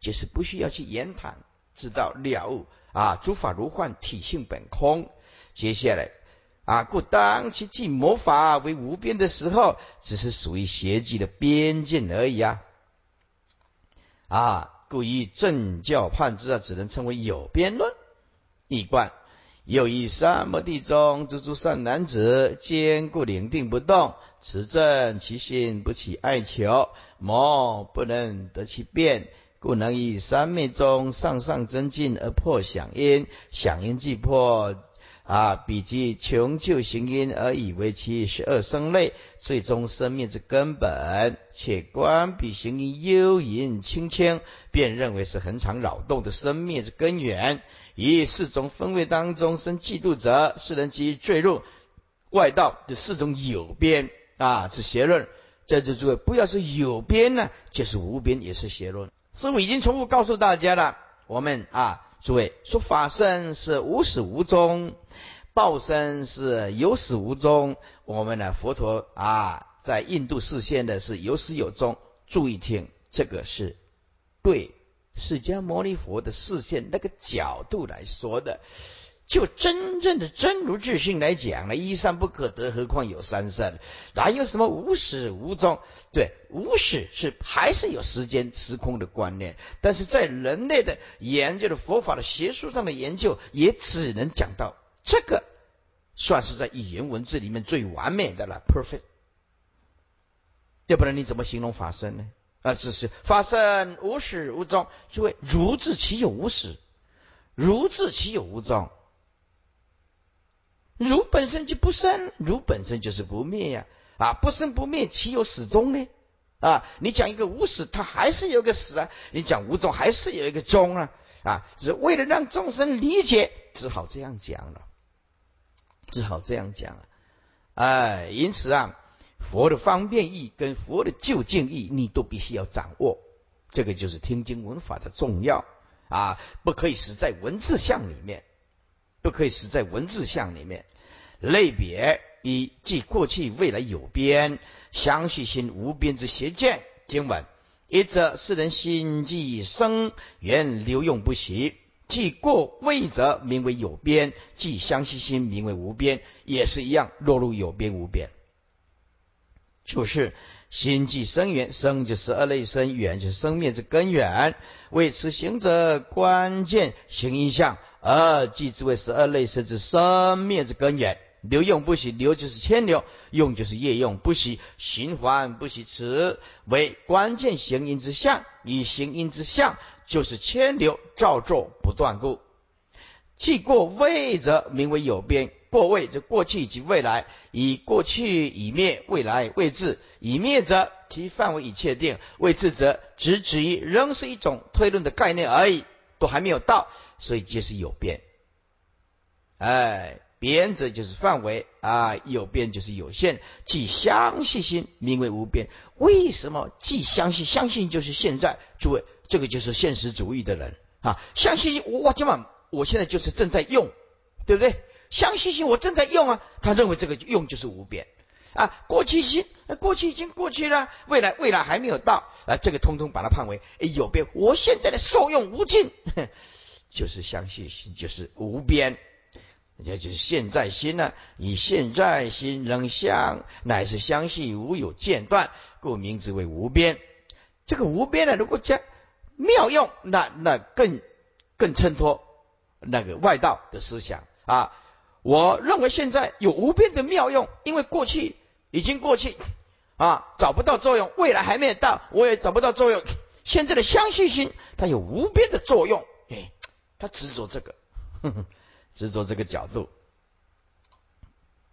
Speaker 2: 就是不需要去言谈，知道了悟啊！诸法如幻，体性本空。接下来啊，故当其即魔法为无边的时候，只是属于邪计的边界而已啊！啊，故以正教判之啊，只能称为有边论。一观又以三摩地中诸诸善男子坚固领定不动，持正其心，不起爱求，魔不能得其变，故能以三昧中上上增进而破响因，响因既破。啊，比及穷究行因而以为其十二生类最终生命之根本，且观彼行因幽隐清清，便认为是恒常扰动的生命之根源。以四种分位当中生嫉妒者，世人即坠入外道的四种有边啊之邪论。在这诸位，不要是有边呢，就是无边也是邪论。师父已经重复告诉大家了，我们啊，诸位说法身是无始无终。报身是有始无终，我们呢佛陀啊，在印度视线的是有始有终。注意听，这个是对释迦牟尼佛的视线那个角度来说的。就真正的真如自性来讲呢，一善不可得，何况有三善？哪有什么无始无终？对，无始是还是有时间时空的观念，但是在人类的研究的佛法的学术上的研究，也只能讲到。这个算是在语言文字里面最完美的了，perfect。要不然你怎么形容法身呢？啊，只是法身无始无终。诸位，如字岂有无始？如字岂有无终？如本身就不生，如本身就是不灭呀！啊，不生不灭，岂有始终呢？啊，你讲一个无始，它还是有个始啊；你讲无终，还是有一个终啊！啊，只为了让众生理解，只好这样讲了。只好这样讲了，哎，因此啊，佛的方便意跟佛的究竟意，你都必须要掌握。这个就是听经闻法的重要啊，不可以死在文字相里面，不可以死在文字相里面。类别一，即过去未来有边，相续心无边之邪见经文；一则世人心即生缘流用不息。即过位则名为有边，即相续心名为无边，也是一样落入有边无边。就是心即生缘，生就是二类生，缘就是生灭之根源。为此行者关键行因相，而即之为十二类生之生灭之根源。流用不息，流就是牵流，用就是业用不息，循环不息，此为关键行因之相。以行因之相。就是千流照作不断故，既过位者名为有边。过位就过去以及未来，以过去已灭，未来未至。已灭者其范围已确定，未至则只止于仍是一种推论的概念而已，都还没有到，所以皆是有变。哎，边者就是范围啊，有变就是有限。即相信心名为无变。为什么既相信？相信就是现在，诸位。这个就是现实主义的人啊！相信我今晚我现在就是正在用，对不对？相信心我正在用啊，他认为这个用就是无边啊。过去心，过去已经过去了，未来未来还没有到啊，这个通通把它判为有边。我现在的受用无尽，就是相信心就是无边，也就是现在心呢，以现在心仍相，乃是相信无有间断，故名之为无边。这个无边呢，如果加妙用，那那更更衬托那个外道的思想啊！我认为现在有无边的妙用，因为过去已经过去啊，找不到作用；未来还没有到，我也找不到作用。现在的相续心，它有无边的作用，哎，他执着这个，执着这个角度。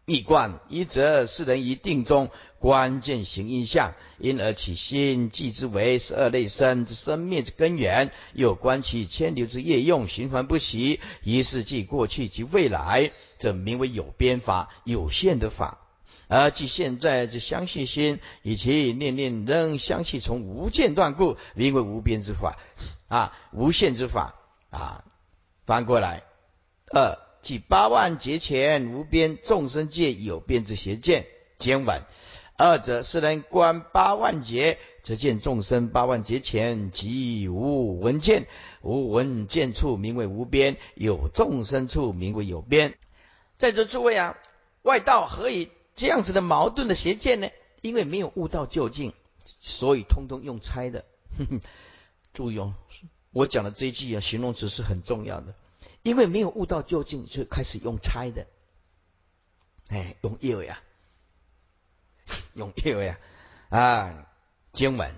Speaker 2: 一观一则世人一定中关键行印象，因而起心即之为十二类生之生灭之根源，又观其千流之业用循环不息，一是即过去及未来，则名为有边法有限的法。而即现在之相续心，以其念念仍相续从无间断故，名为无边之法啊，无限之法啊。翻过来，二即八万劫前无边众生界有边之邪见经文。二者是能观八万劫，则见众生八万劫前即无闻见，无闻见处名为无边，有众生处名为有边。在座诸位啊，外道何以这样子的矛盾的邪见呢？因为没有悟到究竟，所以通通用猜的。注意哦，我讲的这一句啊，形容词是很重要的。因为没有悟到究竟，就开始用猜的。哎，用业呀。用意呀啊，经文，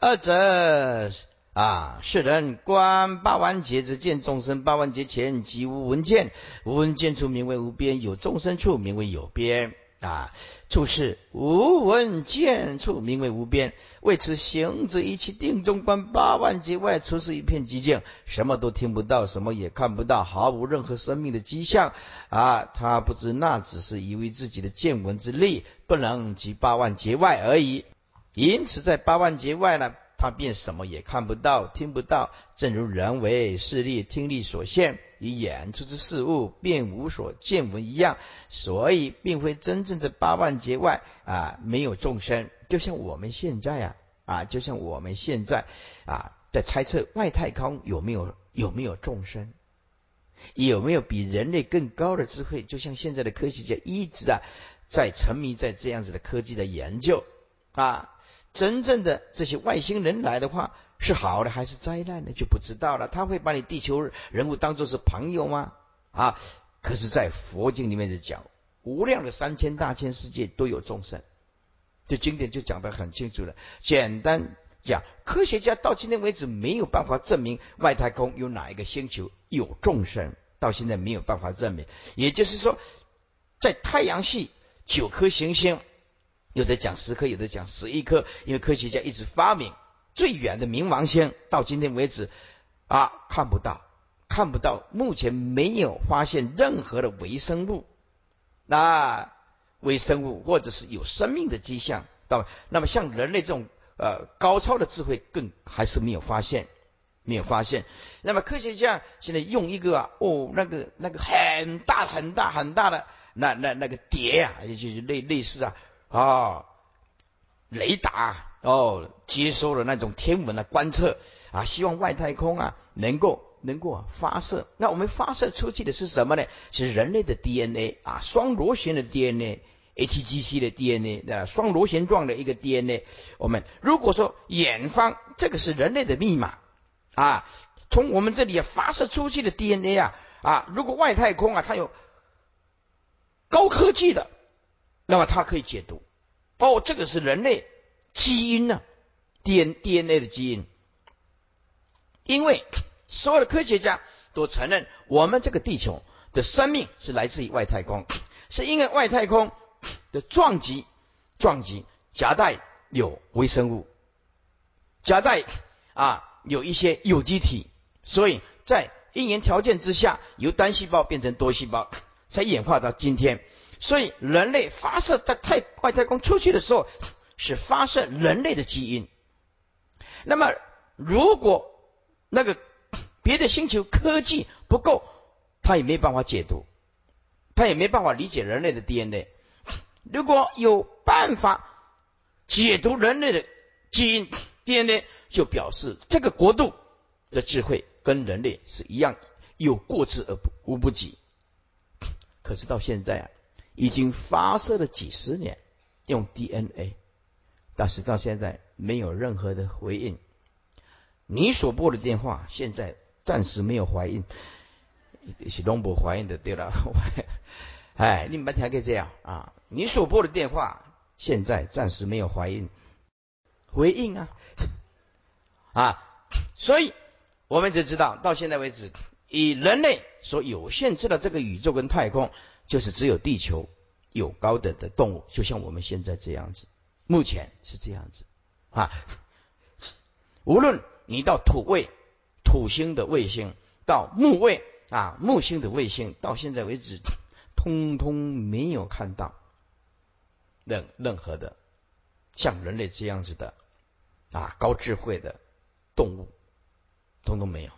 Speaker 2: 二者啊，世人观八万劫之见众生，八万劫前即无闻见，无闻见处名为无边，有众生处名为有边。啊，处是无闻见处，名为无边。为此行者一切定中观八万劫外，出是一片寂静，什么都听不到，什么也看不到，毫无任何生命的迹象。啊，他不知那只是一为自己的见闻之力不能及八万劫外而已。因此，在八万劫外呢。他便什么也看不到、听不到，正如人为视力、听力所限，以眼出之事物便无所见闻一样，所以并非真正的八万劫外啊没有众生。就像我们现在啊啊，就像我们现在啊在猜测外太空有没有有没有众生，有没有比人类更高的智慧？就像现在的科学家一直啊在沉迷在这样子的科技的研究啊。真正的这些外星人来的话，是好的还是灾难呢？就不知道了。他会把你地球人物当做是朋友吗？啊！可是，在佛经里面就讲，无量的三千大千世界都有众生，这经典就讲得很清楚了。简单讲，科学家到今天为止没有办法证明外太空有哪一个星球有众生，到现在没有办法证明。也就是说，在太阳系九颗行星。有的讲十颗，有的讲十一颗，因为科学家一直发明最远的冥王星，到今天为止啊看不到，看不到，目前没有发现任何的微生物，那微生物或者是有生命的迹象，到那么像人类这种呃高超的智慧，更还是没有发现，没有发现。那么科学家现在用一个啊哦那个那个很大很大很大的那那那个碟啊，也就是类类似啊。啊，雷达哦，接收了那种天文的观测啊，希望外太空啊能够能够发射。那我们发射出去的是什么呢？是人类的 DNA 啊，双螺旋的 DNA，ATGC 的 DNA 啊，双螺旋状的一个 DNA。我们如果说远方这个是人类的密码啊，从我们这里发射出去的 DNA 啊啊，如果外太空啊它有高科技的。那么它可以解读，哦，这个是人类基因呢，D N D N A 的基因，因为所有的科学家都承认，我们这个地球的生命是来自于外太空，是因为外太空的撞击撞击夹带有微生物，夹带啊有一些有机体，所以在因缘条件之下，由单细胞变成多细胞，才演化到今天。所以，人类发射在太外太空出去的时候，是发射人类的基因。那么，如果那个别的星球科技不够，他也没办法解读，他也没办法理解人类的 DNA。如果有办法解读人类的基因 DNA，就表示这个国度的智慧跟人类是一样，有过之而不无不及。可是到现在啊。已经发射了几十年，用 DNA，但是到现在没有任何的回应。你所拨的电话现在暂时没有回应，是龙博回应的对了。哎，你们还可以这样啊？你所拨的电话现在暂时没有回应，回应啊啊！所以我们只知道到现在为止，以人类所有限制的这个宇宙跟太空。就是只有地球有高等的动物，就像我们现在这样子，目前是这样子啊。无论你到土卫、土星的卫星，到木卫啊木星的卫星，到现在为止，通通没有看到任任何的像人类这样子的啊高智慧的动物，通通没有，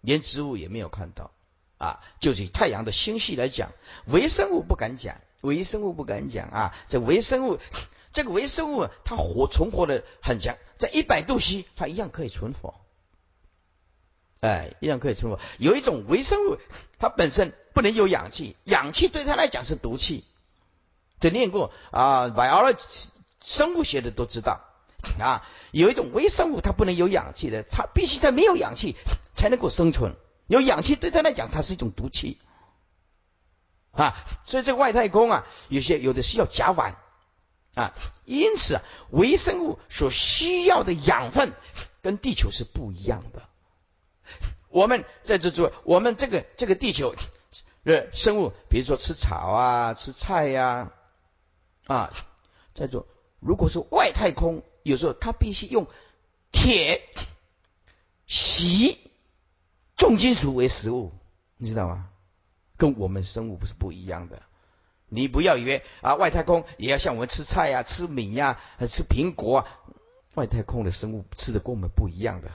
Speaker 2: 连植物也没有看到啊。就以太阳的星系来讲，微生物不敢讲，微生物不敢讲啊。这微生物，这个微生物它活存活的很强，在一百度 C 它一样可以存活。哎，一样可以存活。有一种微生物，它本身不能有氧气，氧气对它来讲是毒气。这念过啊，biology 生物学的都知道啊。有一种微生物，它不能有氧气的，它必须在没有氧气才能够生存。有氧气对它来讲，它是一种毒气啊。所以这个外太空啊，有些有的需要甲烷啊，因此啊，微生物所需要的养分跟地球是不一样的。我们在这做，我们这个这个地球的生物，比如说吃草啊，吃菜呀，啊，在做。如果是外太空，有时候它必须用铁、锡、重金属为食物，你知道吗？跟我们生物不是不一样的。你不要以为啊，外太空也要像我们吃菜呀、吃米呀、吃苹果啊，外太空的生物吃的跟我们不一样的。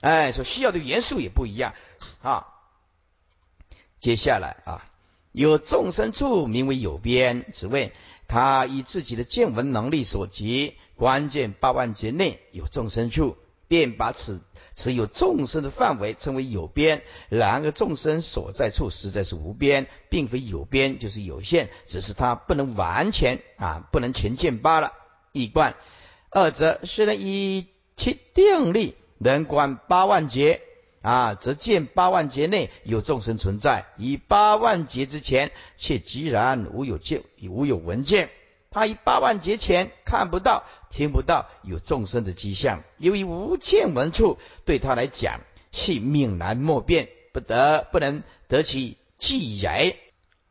Speaker 2: 哎，所需要的元素也不一样啊。接下来啊，有众生处名为有边，只为他以自己的见闻能力所及，关键八万劫内有众生处，便把此持有众生的范围称为有边。然而众生所在处实在是无边，并非有边，就是有限，只是他不能完全啊，不能全见罢了。一观二则虽然以其定力。能观八万劫啊，则见八万劫内有众生存在；以八万劫之前，却居然无有见，无有闻见。他以八万劫前看不到、听不到有众生的迹象，由于无见闻处，对他来讲系命难莫辨，不得不能得其记言，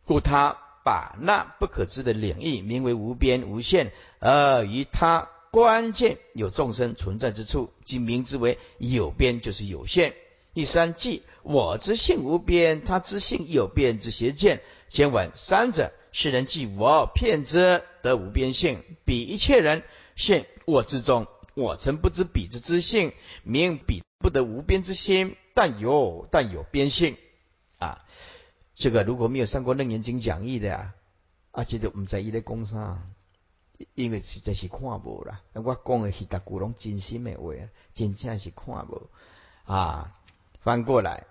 Speaker 2: 故他把那不可知的领域名为无边无限，而于他。关键有众生存在之处，即名之为有边，就是有限。第三，即我之性无边，他之性有边之邪见。先闻三者，世人即我骗之得无边性，比一切人现我之中，我曾不知彼之之性，名彼不得无边之心，但有但有边性啊。这个如果没有上过楞严经讲义的呀，啊，记得我们在一类工上。因为实在是看无啦，我讲的是大古龙真心的话，真正是看无啊。翻过来，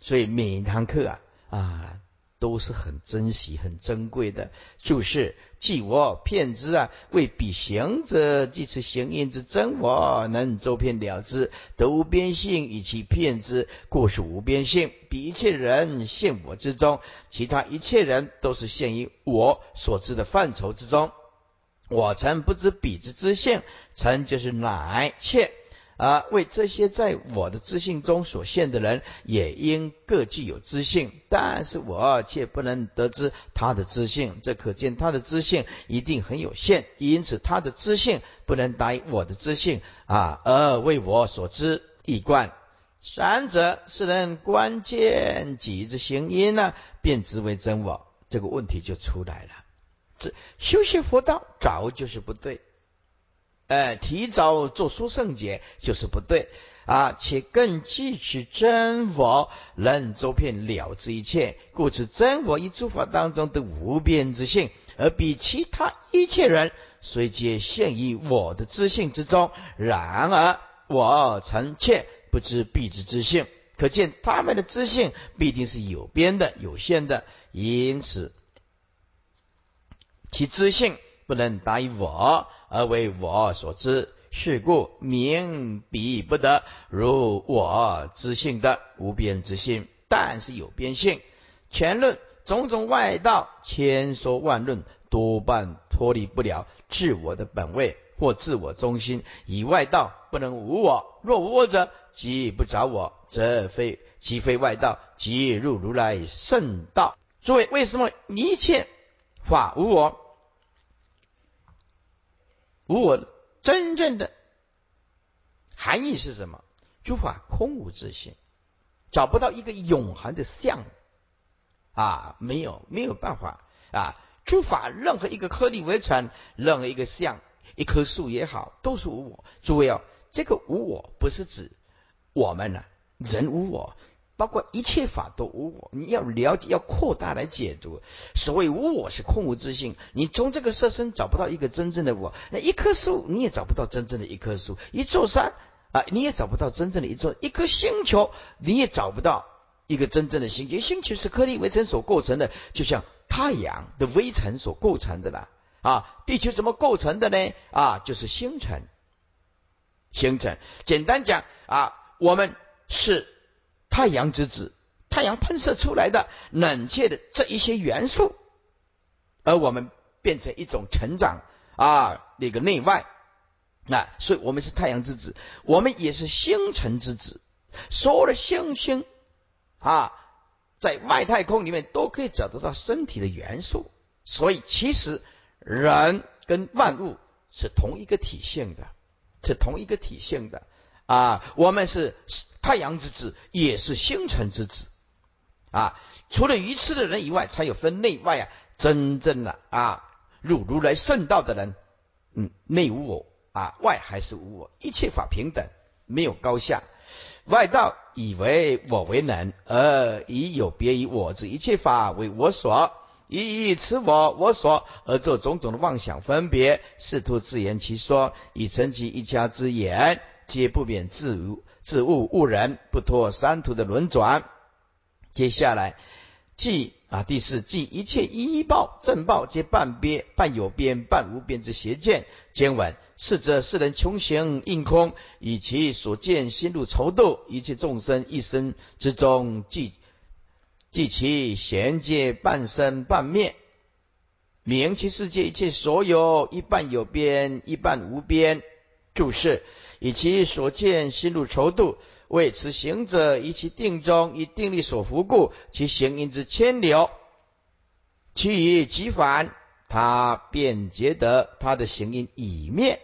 Speaker 2: 所以每一堂课啊啊都是很珍惜、很珍贵的。就是即我骗之啊，为彼行者，即此行因之真我，能周遍了之，得无边性，以其骗之，故是无边性。彼一切人现我之中，其他一切人都是现于我所知的范畴之中。我曾不知彼之之性，曾就是乃切。啊，为这些在我的知性中所现的人，也应各具有知性，但是我却不能得知他的知性，这可见他的知性一定很有限，因此他的知性不能达于我的知性啊，而为我所知一贯。三者是人关键己之行因呢，便知为真我，这个问题就出来了。这修习佛道早就是不对。哎，提早做出圣洁就是不对啊！且更记取真我，能周遍了知一切，故此真我一诸法当中的无边之性，而比其他一切人虽皆现于我的知性之中，然而我臣妾不知彼之知性，可见他们的知性必定是有边的、有限的，因此其知性。不能达于我，而为我所知，是故名彼不得如我之性的无边之性，但是有边性。全论种种外道千说万论，多半脱离不了自我的本位或自我中心。以外道不能无我，若无我者，即不着我，则非即非外道，即入如来圣道。诸位，为什么一切法无我？无我真正的含义是什么？诸法空无自性，找不到一个永恒的相啊，没有没有办法啊，诸法任何一个颗粒为成，任何一个相，一棵树也好，都是无我。诸位哦，这个无我不是指我们呢，人无我。包括一切法都无我，你要了解，要扩大来解读。所谓无我是空无自性，你从这个色身找不到一个真正的我，那一棵树你也找不到真正的一棵树，一座山啊你也找不到真正的一座，一颗星球你也找不到一个真正的星球。星球是颗粒微尘所构成的，就像太阳的微尘所构成的啦。啊，地球怎么构成的呢？啊，就是星辰。星辰，简单讲啊，我们是。太阳之子，太阳喷射出来的冷却的这一些元素，而我们变成一种成长啊，那个内外啊，所以我们是太阳之子，我们也是星辰之子。所有的星星啊，在外太空里面都可以找得到身体的元素，所以其实人跟万物是同一个体性的，是同一个体性的。啊，我们是太阳之子，也是星辰之子啊。除了愚痴的人以外，才有分内外啊。真正的啊，入如来圣道的人，嗯，内无我啊，外还是无我，一切法平等，没有高下。外道以为我为能，而以有别于我之一切法为我所，以此我我所而做种种的妄想分别，试图自言其说，以成其一家之言。皆不免自无自误误人，不脱三途的轮转。接下来，即啊第四，即一切依报正报，皆半边半有边半无边之邪见。经文是则世人穷行应空，以其所见心入愁斗，一切众生一生之中，即即其贤界半生半灭，明其世界一切所有一半有边，一半无边。注释。以其所见心入愁度，为此行者以其定中以定力所伏故，其行因之牵流，其以即反，他便觉得他的行因已灭，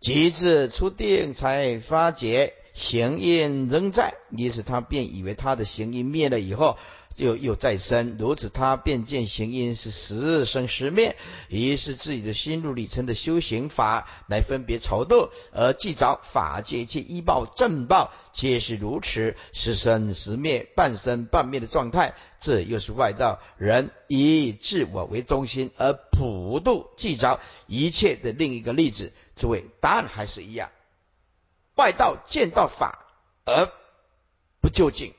Speaker 2: 及至出定才发觉行因仍在，于是他便以为他的行因灭了以后。又又再生，如此他便见行因是十生十灭，于是自己的心路历程的修行法来分别潮度，而既找法界一切依报正报皆是如此十生十灭、半生半灭的状态，这又是外道人以自我为中心而普度既着一切的另一个例子。诸位，答案还是一样，外道见到法而不究竟，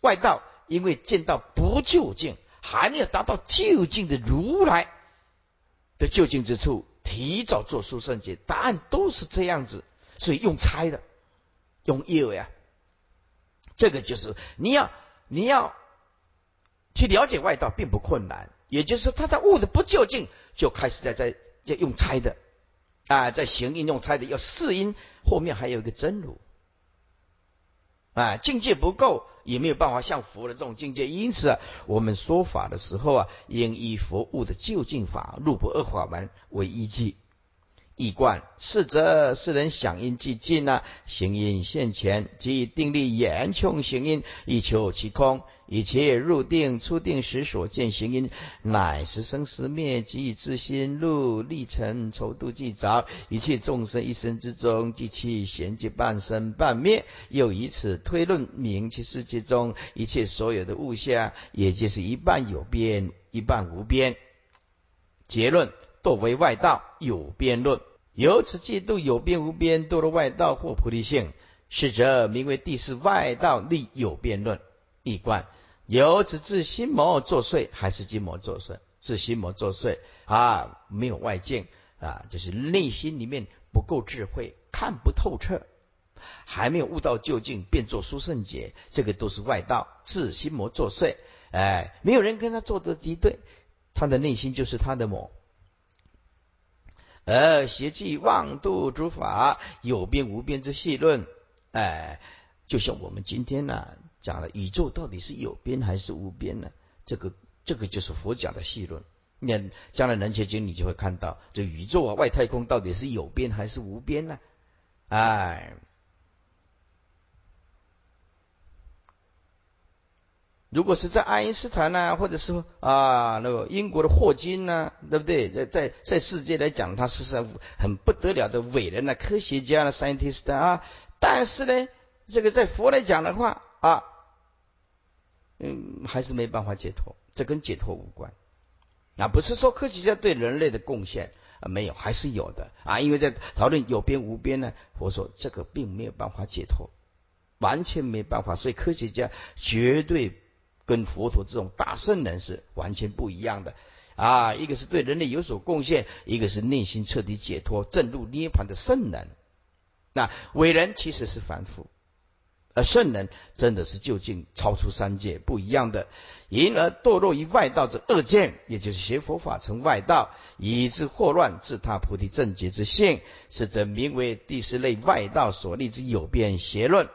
Speaker 2: 外道。因为见到不究竟，还没有达到究竟的如来的究竟之处，提早做出圣洁，答案都是这样子，所以用猜的，用意呀，这个就是你要你要去了解外道并不困难，也就是他在悟的不究竟，就开始在在在用猜的啊，在行因用猜的，要试因，后面还有一个真如。啊，境界不够，也没有办法像佛的这种境界。因此啊，我们说法的时候啊，应以佛悟的究竟法、入不二法门为依据。易观是则是人响应既尽啊，行因现前，即以定力严穷行因，以求其空。一切入定出定时所见行因，乃是生死灭，即自心路历程愁度既着。一切众生一生之中，即其衔接半生半灭。又以此推论明其世界中一切所有的物象，也就是一半有边，一半无边。结论。多为外道有边论，由此嫉妒有边无边，堕入外道或菩提性，是则名为第四外道立有边论。一观由此自心魔作祟，还是心魔作祟？自心魔作祟啊，没有外境啊，就是内心里面不够智慧，看不透彻，还没有悟到究竟，便作殊胜解，这个都是外道自心魔作祟。哎，没有人跟他做的敌对，他的内心就是他的魔。而邪气妄度诸法有边无边之细论，哎，就像我们今天呢讲了宇宙到底是有边还是无边呢？这个这个就是佛讲的细论。你将来《南切经》你就会看到，这宇宙啊外太空到底是有边还是无边呢？哎，如果是在爱因斯坦呢，或者是啊那个英国的霍金呢，对不对？在在在世界来讲，他是是很不得了的伟人呢，科学家呢，scientist 啊。但是呢，这个在佛来讲的话啊，嗯，还是没办法解脱，这跟解脱无关。啊，不是说科学家对人类的贡献啊没有，还是有的啊。因为在讨论有边无边呢，佛说这个并没有办法解脱，完全没办法。所以科学家绝对。跟佛陀这种大圣人是完全不一样的啊！一个是对人类有所贡献，一个是内心彻底解脱、正入涅盘的圣人。那伟人其实是凡夫，而圣人真的是究竟超出三界，不一样的。因而堕落于外道之恶见，也就是学佛法成外道，以致祸乱自他菩提正觉之性，是则名为第四类外道所立之有变邪论。